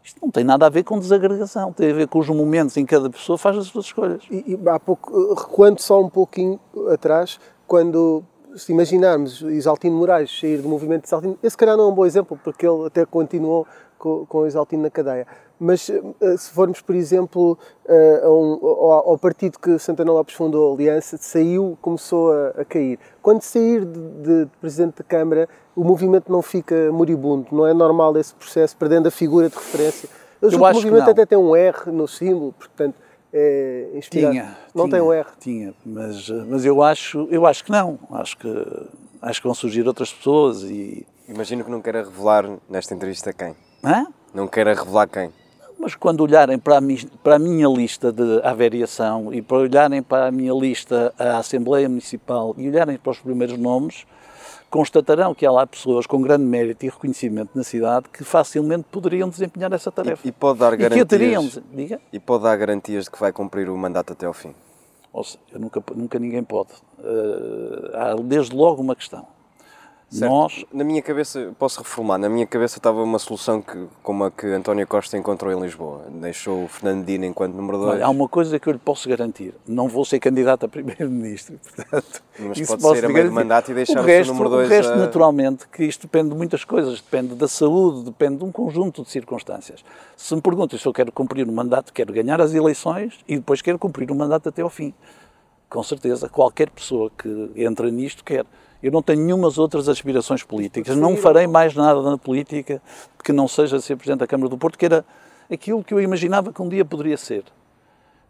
Isto não tem nada a ver com desagregação, tem a ver com os momentos em que cada pessoa faz as suas escolhas. E, e há pouco, eh, recuando só um pouquinho atrás, quando se imaginarmos Isaltino Moraes sair do movimento de Isaltino, esse calhar não é um bom exemplo, porque ele até continuou com, com Isaltino na cadeia. Mas eh, se formos, por exemplo, eh, um, ao, partido que Santana Lopes fundou, a Aliança, saiu, começou a, a cair. Quando sair de, de, Presidente da Câmara, o movimento não fica moribundo, não é normal esse processo, perdendo a figura de referência. Eu, Eu o movimento até tem um R no símbolo, portanto, é inspirado. Tinha, não tinha, tem um R. Tinha, mas, mas eu, acho, eu acho que não. Acho que, acho que vão surgir outras pessoas e... Imagino que não queira revelar nesta entrevista quem. Hã? Não queira revelar quem. Mas quando olharem para a, para a minha lista de averiação e para olharem para a minha lista à Assembleia Municipal e olharem para os primeiros nomes, constatarão que há lá pessoas com grande mérito e reconhecimento na cidade que facilmente poderiam desempenhar essa tarefa. E, e pode dar garantias. E, teriam, diga? e pode dar garantias de que vai cumprir o mandato até ao fim. Ou seja, nunca, nunca ninguém pode. Uh, há desde logo uma questão. Certo. Nós... Na minha cabeça, posso reformar, na minha cabeça estava uma solução que, como a que António Costa encontrou em Lisboa. Deixou o Fernando Dino enquanto número 2. Há uma coisa que eu lhe posso garantir. Não vou ser candidato a primeiro-ministro, portanto... Mas pode ser a meio mandato e deixar o, resto, o número 2 O resto, a... naturalmente, que isto depende de muitas coisas. Depende da saúde, depende de um conjunto de circunstâncias. Se me perguntam se eu quero cumprir o um mandato, quero ganhar as eleições e depois quero cumprir o um mandato até ao fim. Com certeza, qualquer pessoa que entra nisto quer. Eu não tenho nenhumas outras aspirações políticas. Não farei mais nada na política que não seja ser Presidente da Câmara do Porto, que era aquilo que eu imaginava que um dia poderia ser.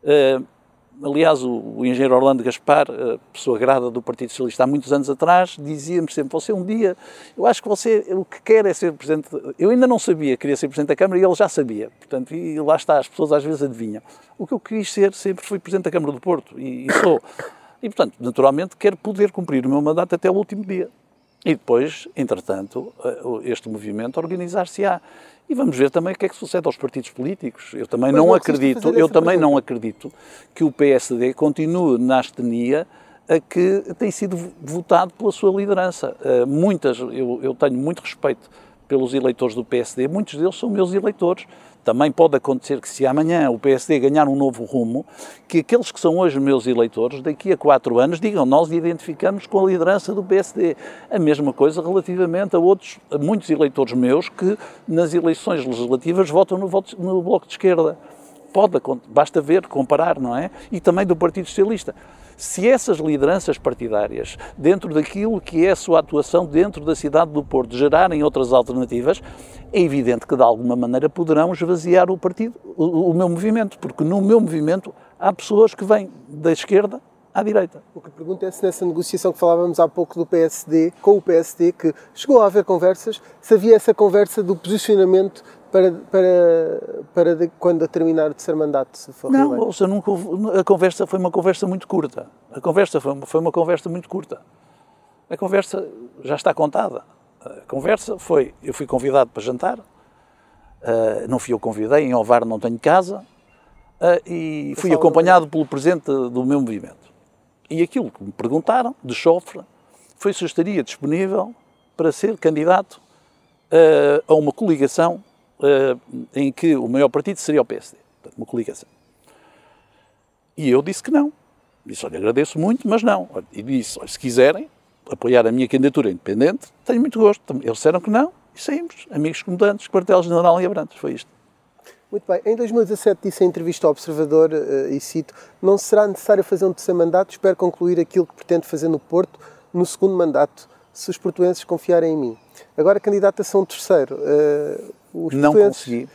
Uh, aliás, o, o, engenheiro Orlando Gaspar, pessoa grada do Partido Socialista há muitos anos atrás, dizia-me sempre: Você um dia, eu acho que você o que quer é ser Presidente. Eu ainda não sabia que queria ser Presidente da Câmara e ele já sabia. Portanto, e lá está, as pessoas às vezes adivinham. O que eu quis ser sempre foi Presidente da Câmara do Porto e, e sou. E, portanto, naturalmente, quero poder cumprir o meu mandato até o último dia. E depois, entretanto, eh, este movimento organizar-se-á. E vamos ver também o que é que sucede aos partidos políticos. Eu também não, não acredito, eu também não acredito que o PSD continue na astenia a que tem sido votado pela sua liderança. Uh, muitas, eu, eu tenho muito respeito pelos eleitores do PSD, muitos deles são meus eleitores. Também pode acontecer que se amanhã o PSD ganhar um novo rumo, que aqueles que são hoje meus eleitores, daqui a quatro anos, digam nós identificamos com a liderança do PSD. A mesma coisa relativamente a outros, a muitos eleitores meus que nas eleições legislativas votam no, voto, no Bloco de Esquerda. Pode, basta ver, comparar, não é? E também do Partido Socialista. Se essas lideranças partidárias, dentro daquilo que é a sua atuação dentro da cidade do Porto, gerarem outras alternativas, é evidente que de alguma maneira poderão esvaziar o partido, o, o meu movimento, porque no meu movimento há pessoas que vêm da esquerda à direita. O que pergunto é se nessa negociação que falávamos há pouco do PSD, com o PSD, que chegou a haver conversas, se havia essa conversa do posicionamento para, para, para de, quando a terminar o terceiro mandato, se for Não, ou seja, nunca a conversa foi uma conversa muito curta. A conversa foi, foi uma conversa muito curta. A conversa já está contada. A conversa foi: eu fui convidado para jantar, uh, não fui eu convidei, em Ovar não tenho casa, uh, e fui acompanhado pelo presidente do meu movimento. E aquilo que me perguntaram, de chofre, foi se eu estaria disponível para ser candidato uh, a uma coligação em que o maior partido seria o PSD. Portanto, uma coligação. E eu disse que não. Disse, olha, agradeço muito, mas não. E disse, olha, se quiserem, apoiar a minha candidatura independente, tenho muito gosto. Eles disseram que não e saímos. Amigos comandantes, quartel-general em Abrantes. Foi isto. Muito bem. Em 2017 disse em entrevista ao Observador, uh, e cito, não será necessário fazer um terceiro mandato, espero concluir aquilo que pretendo fazer no Porto no segundo mandato, se os portuenses confiarem em mim. Agora, candidata-se a um terceiro. Uh, não consegui.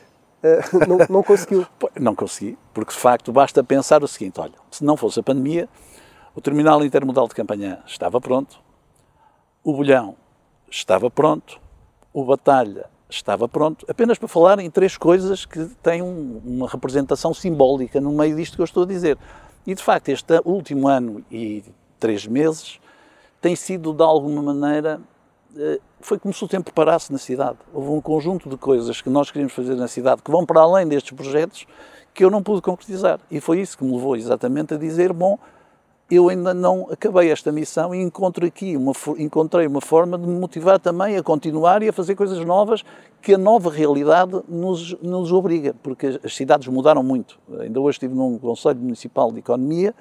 Uh, não, não conseguiu? não consegui, porque de facto basta pensar o seguinte, olha, se não fosse a pandemia, o terminal intermodal de Campanhã estava pronto, o Bolhão estava pronto, o Batalha estava pronto, apenas para falar em três coisas que têm um, uma representação simbólica no meio disto que eu estou a dizer. E de facto, este último ano e três meses tem sido de alguma maneira. Eh, foi como se o tempo parasse na cidade. Houve um conjunto de coisas que nós queríamos fazer na cidade que vão para além destes projetos que eu não pude concretizar. E foi isso que me levou exatamente a dizer: bom, eu ainda não acabei esta missão e encontro aqui uma, encontrei uma forma de me motivar também a continuar e a fazer coisas novas que a nova realidade nos, nos obriga, porque as cidades mudaram muito. Ainda hoje estive num Conselho Municipal de Economia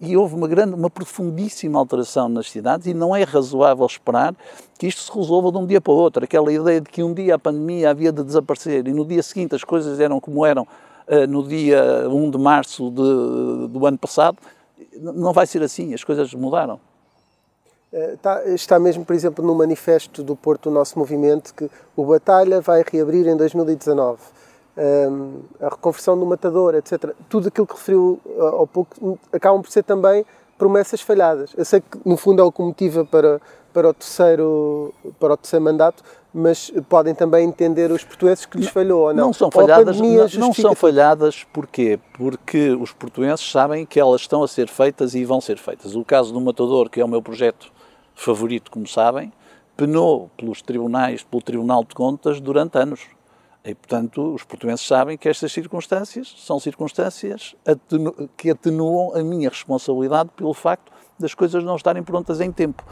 e houve uma grande, uma profundíssima alteração nas cidades e não é razoável esperar que isto se resolva de um dia para o outro. Aquela ideia de que um dia a pandemia havia de desaparecer e no dia seguinte as coisas eram como eram uh, no dia 1 de março de, do ano passado, não vai ser assim, as coisas mudaram. Está, eh, está, mesmo, por exemplo, no manifesto do Porto do nosso movimento que o Batalha vai reabrir em 2019. A reconversão do matador, etc. Tudo aquilo que referiu eh, ao pouco acabam por ser também promessas falhadas. Eu sei que, no fundo, é o que motiva para, para, o terceiro, para o terceiro mandato, mas podem também entender os portugueses que lhes falhou ou não. Não são falhadas, não, não são falhadas porquê? Porque os portugueses sabem que elas estão a ser feitas e vão ser feitas. O caso do Matador, que é o meu projeto favorito, como sabem, penou pelos tribunais, pelo Tribunal de Contas durante anos. E, portanto, os portugueses sabem que estas circunstâncias são circunstâncias atenu que atenuam a minha responsabilidade pelo facto das coisas não estarem prontas em tempo.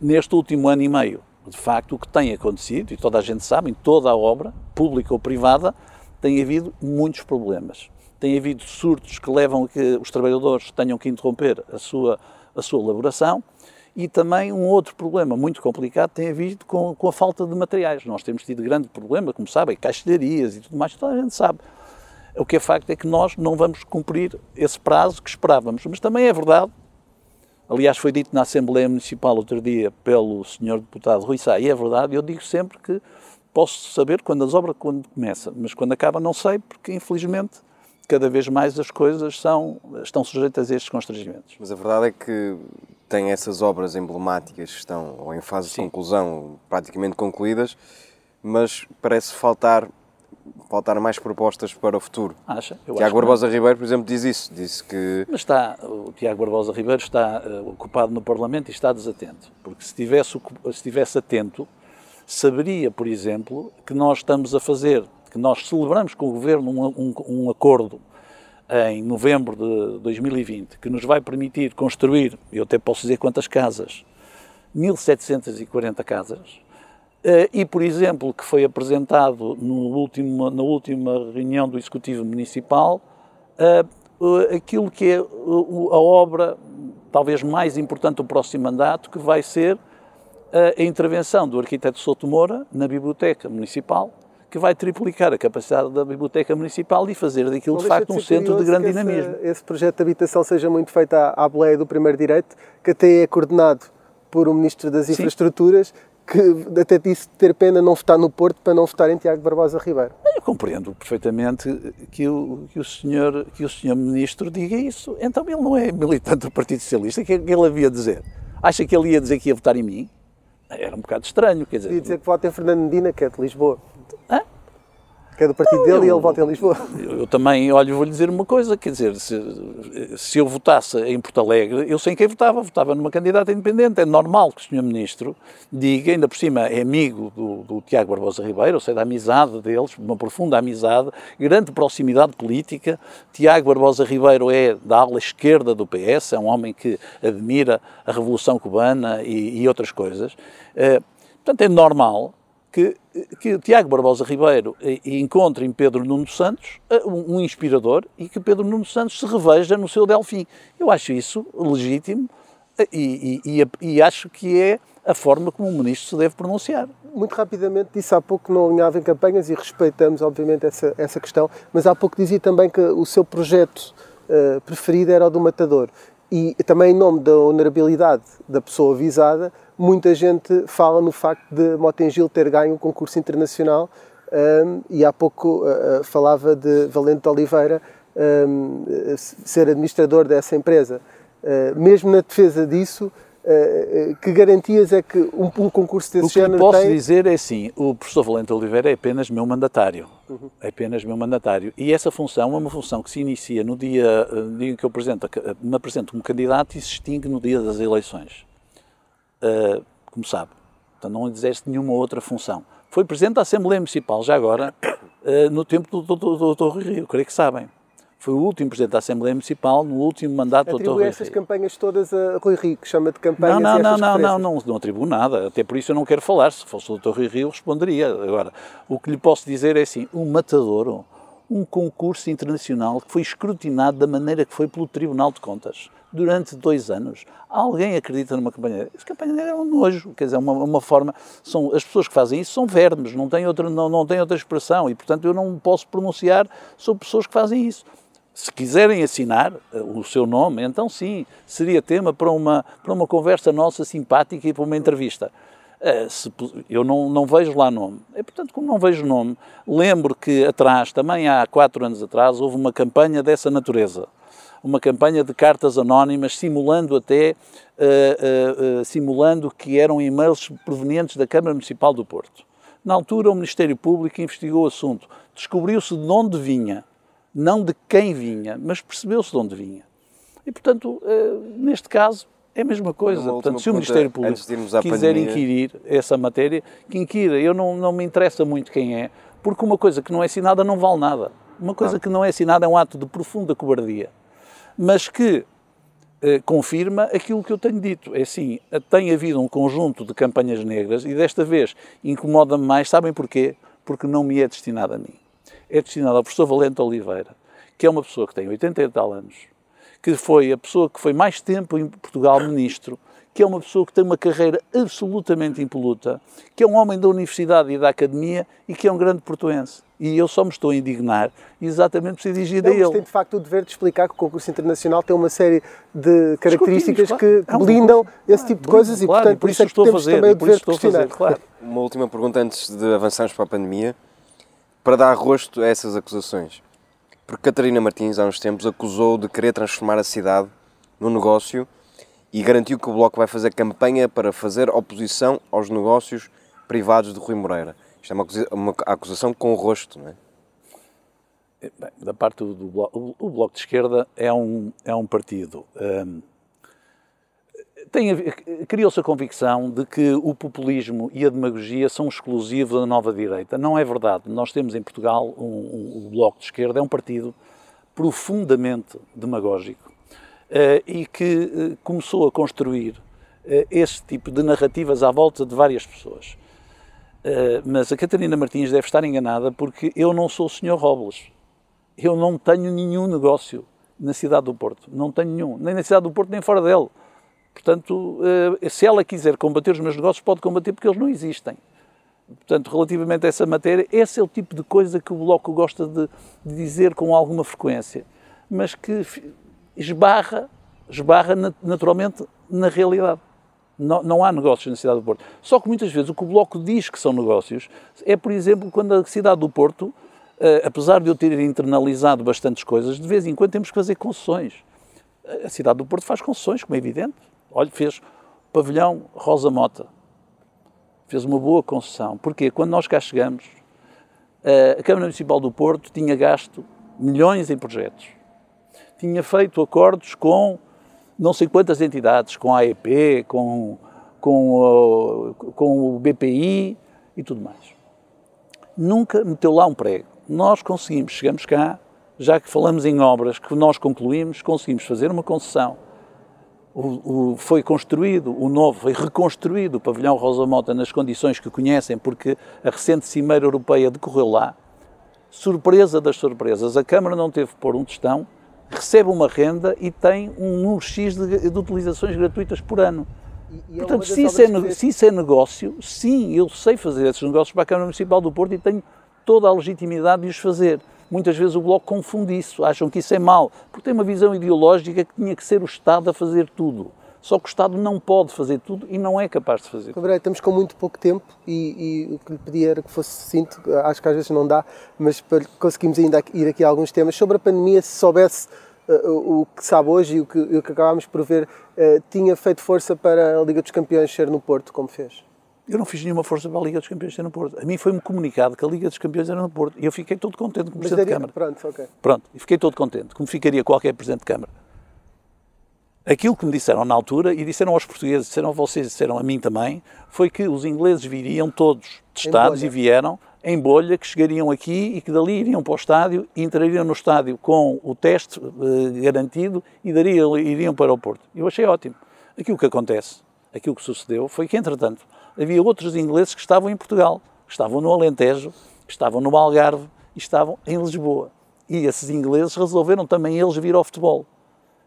Neste último ano e meio, de facto, o que tem acontecido, e toda a gente sabe, em toda a obra, pública ou privada, tem havido muitos problemas. Tem havido surtos que levam a que os trabalhadores tenham que interromper a sua, a sua elaboração e também um outro problema muito complicado tem havido com, com a falta de materiais. Nós temos tido grande problema, como sabem, caixilharias e tudo mais, toda a gente sabe. O que é facto é que nós não vamos cumprir esse prazo que esperávamos. Mas também é verdade Aliás, foi dito na Assembleia Municipal outro dia pelo senhor deputado Rui Sá, e é verdade, eu digo sempre que posso saber quando as obras quando começa, mas quando acaba não sei, porque infelizmente cada vez mais as coisas são, estão sujeitas a estes constrangimentos. Mas a verdade é que tem essas obras emblemáticas que estão ou em fase Sim. de conclusão, praticamente concluídas, mas parece faltar faltar mais propostas para o futuro. Acha? Eu Tiago Barbosa Ribeiro, por exemplo, diz isso. Disse que. Mas está, o Tiago Barbosa Ribeiro está uh, ocupado no Parlamento e está desatento. Porque se estivesse, se estivesse atento, saberia, por exemplo, que nós estamos a fazer, que nós celebramos com o Governo um, um, um acordo em novembro de 2020 que nos vai permitir construir, eu até posso dizer quantas casas, 1740 casas, eh, e, por exemplo, que foi apresentado no último, na última reunião do Executivo Municipal, eh, aquilo que é a obra talvez mais importante do próximo mandato, que vai ser a intervenção do arquiteto Souto Moura na Biblioteca Municipal, que vai triplicar a capacidade da Biblioteca Municipal e fazer daquilo, de facto, de um centro de grande dinamismo. Esse, esse, projeto de habitação seja muito feito à, à boleia do primeiro direito, que até é coordenado por um Ministro das Infraestruturas, Sim que até disse ter pena não votar no Porto para não votar em Tiago Barbosa Ribeiro. Eu compreendo perfeitamente que o, que o, senhor, que o senhor Ministro diga isso. Então ele não é militante do Partido Socialista, o que é que ele havia a dizer? Acha que ele ia dizer que ia votar em mim? Era um bocado estranho, quer dizer... Ia dizer que vota em Fernando Medina, que é de Lisboa. Hã? que é do partido não, dele eu, e ele vota em Lisboa. Eu, eu também, olha, vou-lhe dizer uma coisa, quer dizer, se, se eu votasse em Porto Alegre, eu sei quem votava, votava numa candidata independente. É normal que o Sr. Ministro diga, ainda por cima é amigo do, do Tiago Barbosa Ribeiro, ou seja, da amizade deles, uma profunda amizade, grande proximidade política. Tiago Barbosa Ribeiro é da ala esquerda do PS, é um homem que admira a Revolução Cubana e, e outras coisas. Uh, portanto, é normal que, que Tiago Barbosa Ribeiro encontre em Pedro Nuno Santos eh, um, inspirador e que Pedro Nuno Santos se reveja no seu Delfim. Eu acho isso legítimo eh, e, e, e, e acho que é a forma como o ministro se deve pronunciar. Muito rapidamente, disse há pouco que não alinhava em campanhas e respeitamos, obviamente, essa, essa questão, mas há pouco dizia também que o seu projeto uh, preferido era o do Matador. E também, em nome da honorabilidade da pessoa avisada, muita gente fala no facto de Motengil ter ganho um concurso internacional um, e há pouco uh, falava de Valente Oliveira um, ser administrador dessa empresa. Uh, mesmo na defesa disso, uh, que garantias é que um, um concurso desse género tem? O que posso dizer é assim, o professor Valente Oliveira é apenas meu mandatário. Uhum. É apenas meu mandatário. E essa função é uma função que se inicia no dia, no dia em que eu apresento, me apresento como candidato e se extingue no dia das eleições uh, como sabe. Então não exerce nenhuma outra função. Foi Presidente da Assembleia Municipal, já agora, uh, no tempo do Dr. Rui Rio, creio que sabem. Foi o último Presidente da Assembleia Municipal no último mandato do Dr. Rui Rio. essas campanhas todas a Rui Rio, que chama de campanhas Não, não, não, não, não, não, atribuo nada. Até por isso eu não quero falar. Se fosse o Dr. Rui Rio, responderia. Agora, o que lhe posso dizer é assim, um matador, um concurso internacional que foi escrutinado da maneira que foi pelo Tribunal de Contas durante dois anos. Alguém acredita numa campanha negra? Campanha é um nojo, quer dizer, é uma, uma forma. São, as pessoas que fazem isso são vermes, não têm, outra, não, não têm outra expressão e, portanto, eu não posso pronunciar sobre pessoas que fazem isso. Se quiserem assinar eh, o seu nome, então sim, seria tema para uma, para uma conversa nossa simpática e para uma entrevista. Uh, se, eu não, não vejo lá nome. É, portanto, como não vejo nome, lembro que atrás, também há quatro anos atrás, houve uma campanha dessa natureza uma campanha de cartas anónimas, simulando até, uh, uh, simulando que eram e-mails provenientes da Câmara Municipal do Porto. Na altura, o Ministério Público investigou o assunto. Descobriu-se de onde vinha, não de quem vinha, mas percebeu-se de onde vinha. E, portanto, neste caso, é a mesma coisa. Portanto, se o Ministério Público quiser pandemia... inquirir essa matéria, que inquira. Eu não, não me interessa muito quem é, porque uma coisa que não é assinada não vale nada. Uma coisa que não é assinada é um ato de profunda cobardia mas que eh, confirma aquilo que eu tenho dito. É assim, tem havido um conjunto de campanhas negras e desta vez incomoda-me mais, sabem porquê? Porque não me é destinado a mim. É destinado ao professor Valente Oliveira, que é uma pessoa que tem 80 e tal anos, que foi a pessoa que foi mais tempo em Portugal ministro, que é uma pessoa que tem uma carreira absolutamente impoluta, que é um homem da universidade e da academia e que é um grande portuense. E eu só me estou a indignar exatamente por ser dirigido a ele. tem de facto o dever de explicar que o concurso internacional tem uma série de características que é um blindam esse tipo de coisas claro, e, portanto, por isso é que temos fazer, também o dever de questionar. Fazer, claro. Uma última pergunta antes de avançarmos para a pandemia, para dar rosto a essas acusações. Porque Catarina Martins, há uns tempos, acusou de querer transformar a cidade num negócio e garantiu que o Bloco vai fazer campanha para fazer oposição aos negócios privados de Rui Moreira. Isto é uma acusação com o rosto, não é? é? Bem, da parte do, Bloco, o Bloco de Esquerda é um, é um partido. Um, Criou-se a convicção de que o populismo e a demagogia são exclusivos da nova direita. Não é verdade. Nós temos em Portugal um, um, o Bloco de Esquerda, é um partido profundamente demagógico uh, e que uh, começou a construir uh, esse tipo de narrativas à volta de várias pessoas. Mas a Catarina Martins deve estar enganada porque eu não sou o Sr. Robles. Eu não tenho nenhum negócio na cidade do Porto. Não tenho nenhum. Nem na cidade do Porto, nem fora dele. Portanto, se ela quiser combater os meus negócios, pode combater porque eles não existem. Portanto, relativamente a essa matéria, esse é o tipo de coisa que o Bloco gosta de, de dizer com alguma frequência, mas que esbarra, esbarra naturalmente na realidade. Não, não, há negócios na cidade do Porto. Só que muitas vezes o que o Bloco diz que são negócios é, por exemplo, quando a cidade do Porto, eh, apesar de eu ter internalizado bastantes coisas, de vez em quando temos que fazer concessões. A cidade do Porto faz concessões, como é evidente. Olha, fez pavilhão Rosa Mota. Fez uma boa concessão. Porque quando nós cá chegamos, a Câmara Municipal do Porto tinha gasto milhões em projetos. Tinha feito acordos com não sei quantas entidades, com a AEP, com, com, com o BPI e tudo mais. Nunca meteu lá um prego. Nós conseguimos, chegamos cá, já que falamos em obras que nós concluímos, conseguimos fazer uma concessão. O, o, foi construído o novo, foi reconstruído o pavilhão Rosa Mota nas condições que conhecem, porque a recente Cimeira Europeia decorreu lá. Surpresa das surpresas, a Câmara não teve pôr um testão, recebe uma renda e tem um número X de, de utilizações gratuitas por ano. E, e é Portanto, se isso, é, se isso é negócio, sim, eu sei fazer esses negócios para a Câmara Municipal do Porto e tenho toda a legitimidade de os fazer. Muitas vezes o Bloco confunde isso, acham que isso é mau, porque tem uma visão ideológica que tinha que ser o Estado a fazer tudo. Só que o Estado não pode fazer tudo e não é capaz de fazer tudo. estamos com muito pouco tempo e, e, o que lhe pedi era que fosse cinto, acho que às vezes não dá, mas conseguimos ainda ir aqui a alguns temas. Sobre a pandemia, se soubesse uh, o que sabe hoje e o que, o que acabámos por ver, uh, tinha feito força para a Liga dos Campeões ser no Porto, como fez? Eu não fiz nenhuma força para a Liga dos Campeões ser no Porto. A mim foi-me comunicado que a Liga dos Campeões era no Porto e eu fiquei todo contente como Presidente de Câmara. Pronto, ok. Pronto, e fiquei todo contente, como ficaria qualquer Presidente de Câmara. Aquilo que me disseram na altura, e disseram aos portugueses, disseram a vocês, disseram a mim também, foi que os ingleses viriam todos testados e vieram em bolha, que chegariam aqui e que dali iriam para o estádio e entrariam no estádio com o teste eh, garantido e dali iriam para o Porto. Eu achei ótimo. Aquilo que acontece, aquilo que sucedeu, foi que, entretanto, havia outros ingleses que estavam em Portugal, que estavam no Alentejo, que estavam no Algarve e estavam em Lisboa. E esses ingleses resolveram também eles vir ao futebol.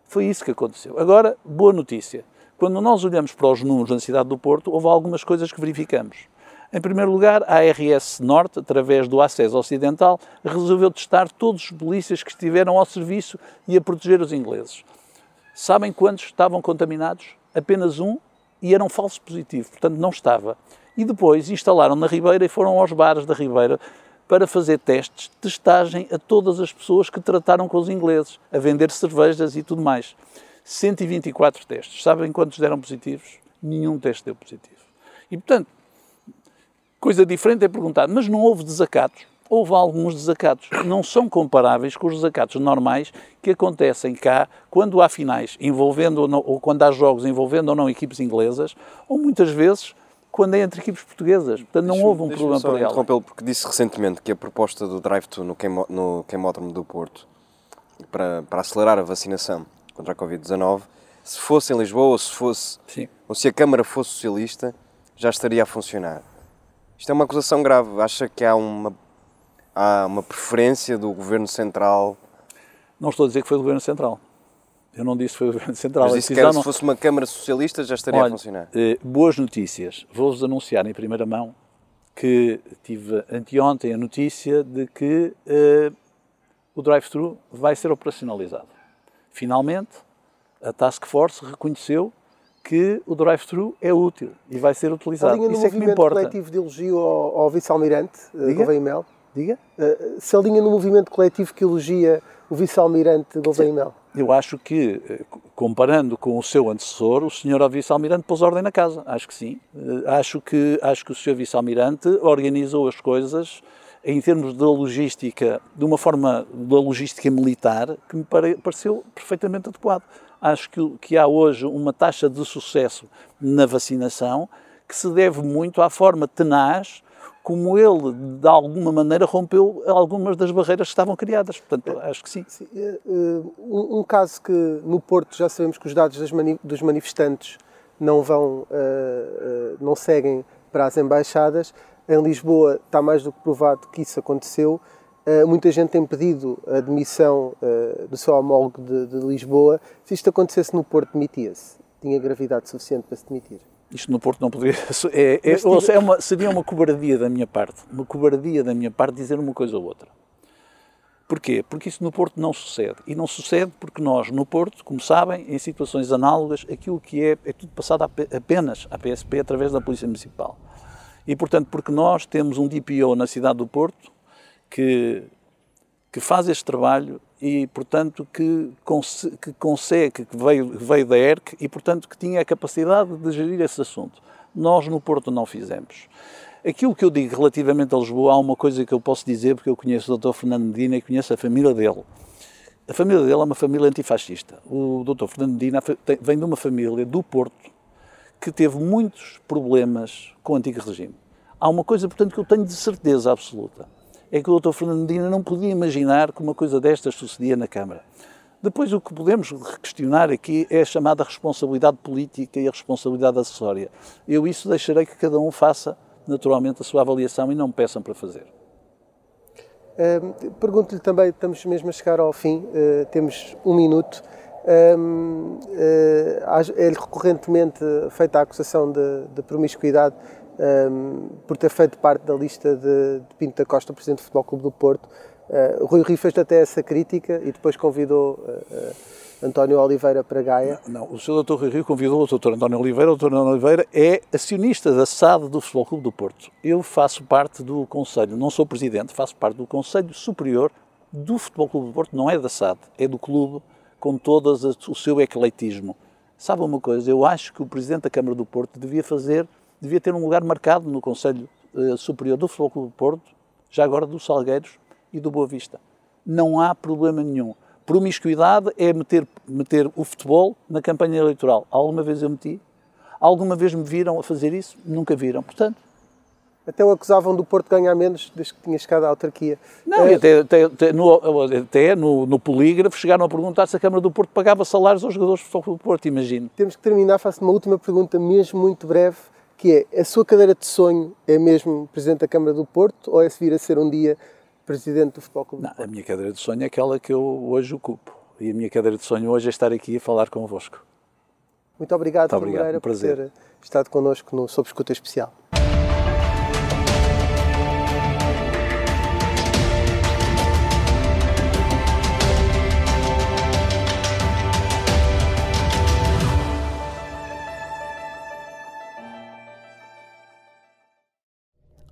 Foi isso que aconteceu. Agora, boa notícia. Quando nós olhamos para os números na cidade do Porto, houve algumas coisas que verificamos. Em primeiro lugar, a ARS Norte, através do acesso ocidental, resolveu testar todos os polícias que estiveram ao serviço e a proteger os ingleses. Sabem quantos estavam contaminados? Apenas um e era um falso positivo, portanto não estava. E depois instalaram na Ribeira e foram aos bares da Ribeira para fazer testes, testagem a todas as pessoas que trataram com os ingleses, a vender cervejas e tudo mais. 124 testes. Sabem quantos deram positivos? Nenhum teste deu positivo. E, portanto, coisa diferente é perguntar, mas não houve desacatos? Houve alguns desacatos. Não são comparáveis com os desacatos normais que acontecem cá quando há finais envolvendo ou, não, ou quando há jogos envolvendo ou não equipes inglesas, ou muitas vezes quando é entre equipes portuguesas. Portanto, não houve um problema para ele. interrompê-lo porque disse recentemente que a proposta do drive-thru no, no queimódromo do Porto para, para acelerar a vacinação contra a Covid-19, se fosse em Lisboa ou se, fosse, Sim. ou se a Câmara fosse socialista, já estaria a funcionar. Isto é uma acusação grave. Acha que há uma, há uma preferência do Governo Central? Não estou a dizer que foi o Governo Central. Eu não disse que foi o Governo Central. Mas disse que era, não... se fosse uma Câmara Socialista já estaria Olha, a funcionar. Eh, boas notícias. Vou-vos anunciar em primeira mão que tive anteontem a notícia de que eh, o drive-thru vai ser operacionalizado. Finalmente, a Task Force reconheceu que o drive-thru é útil e vai ser utilizado. Isso é que me importa. coletivo de elogio ao, ao vice-almirante, eh, Gouveia Mel? Diga? Uh, se alinha no movimento coletivo que elogia o vice-almirante Gouveia Mel? Eu acho que, eh, comparando com o seu antecessor, o senhor vice-almirante pôs ordem na casa. Acho que sim. Eh, acho que, acho que o senhor vice-almirante organizou as coisas em termos da logística, de uma forma da logística militar, que me pareceu perfeitamente adequado. Acho que, que há hoje uma taxa de sucesso na vacinação que se deve muito à forma tenaz como ele, de alguma maneira, rompeu algumas das barreiras que estavam criadas. Portanto, acho que sim. sim. Eh, eh, um, caso que no Porto já sabemos que os dados dos manifestantes não vão, eh, não seguem para as embaixadas. Em Lisboa está mais do que provado que isso aconteceu. Muita gente tem pedido a demissão do seu homólogo de, de Lisboa. Se isto acontecesse no Porto, demitia-se? Tinha gravidade suficiente para se demitir? Isto no Porto não poderia. É, é, é uma, seria uma cobardia da minha parte. Uma cobardia da minha parte dizer uma coisa ou outra. Porquê? Porque isso no Porto não sucede. E não sucede porque nós, no Porto, como sabem, em situações análogas, aquilo que é, é tudo passado apenas à PSP através da Polícia Municipal. E, portanto, porque nós temos um DPO na cidade do Porto que, que faz este trabalho e, portanto, que, cons que consegue, que veio, veio da ERC e, portanto, que tinha a capacidade de gerir esse assunto. Nós, no Porto, não fizemos. Aquilo que eu digo relativamente a Lisboa, há uma coisa que eu posso dizer, porque eu conheço o Dr. Fernando Medina e conheço a família dele. A família dele é uma família antifascista. O Dr. Fernando Medina vem de uma família do Porto que teve muitos problemas com o antigo regime. Há uma coisa, portanto, que eu tenho de certeza absoluta. É que o Dr. Fernando Medina não podia imaginar que uma coisa destas sucedia na Câmara. Depois, o que podemos questionar aqui é a chamada responsabilidade política e a responsabilidade acessória. Eu isso deixarei que cada um faça naturalmente a sua avaliação e não me peçam para fazer. Pergunto-lhe também, estamos mesmo a chegar ao fim, uh, temos um minuto. Uh, é recorrentemente feita a acusação de, de promiscuidade por ter feito parte da lista de, de Pinto da Costa, presidente do Futebol Clube do Porto. Rui Rio fez até essa crítica e depois convidou António Oliveira para Gaia. Não, não o Sr. Dr. Rui Rio convidou o Dr. António Oliveira. O Dr. António Oliveira é acionista da SAD do Futebol Clube do Porto. Eu faço parte do Conselho, não sou presidente, faço parte do Conselho Superior do Futebol Clube do Porto. Não é da SAD, é do clube com todo o seu ecletismo. Sabe uma coisa? Eu acho que o Presidente da Câmara do Porto devia fazer, devia ter um lugar marcado no Conselho uh, Superior do Clube do Porto, já agora dos Salgueiros e do Boa Vista. Não há problema nenhum Promiscuidade é meter, meter o futebol na campanha eleitoral. Alguma vez eu meti? Alguma vez me viram a fazer isso? Nunca viram. Portanto, até o acusavam do Porto ganhar menos desde que tinha chegado à autarquia. Não, é... até, até, até, no, até no, no, polígrafo chegaram a perguntar se a Câmara do Porto pagava salários aos jogadores do Porto, imagino. Temos que terminar, faço uma última pergunta mesmo muito breve, que é, a sua cadeira de sonho é mesmo Presidente da Câmara do Porto ou é se vir a ser um dia presidente do Futebol Clube Não, a minha cadeira de sonho é aquela que eu hoje ocupo. E a minha cadeira de sonho hoje é estar aqui a falar convosco. Muito obrigado, Muito obrigado Moreira, um por ter estado connosco no Sob Escuta Especial.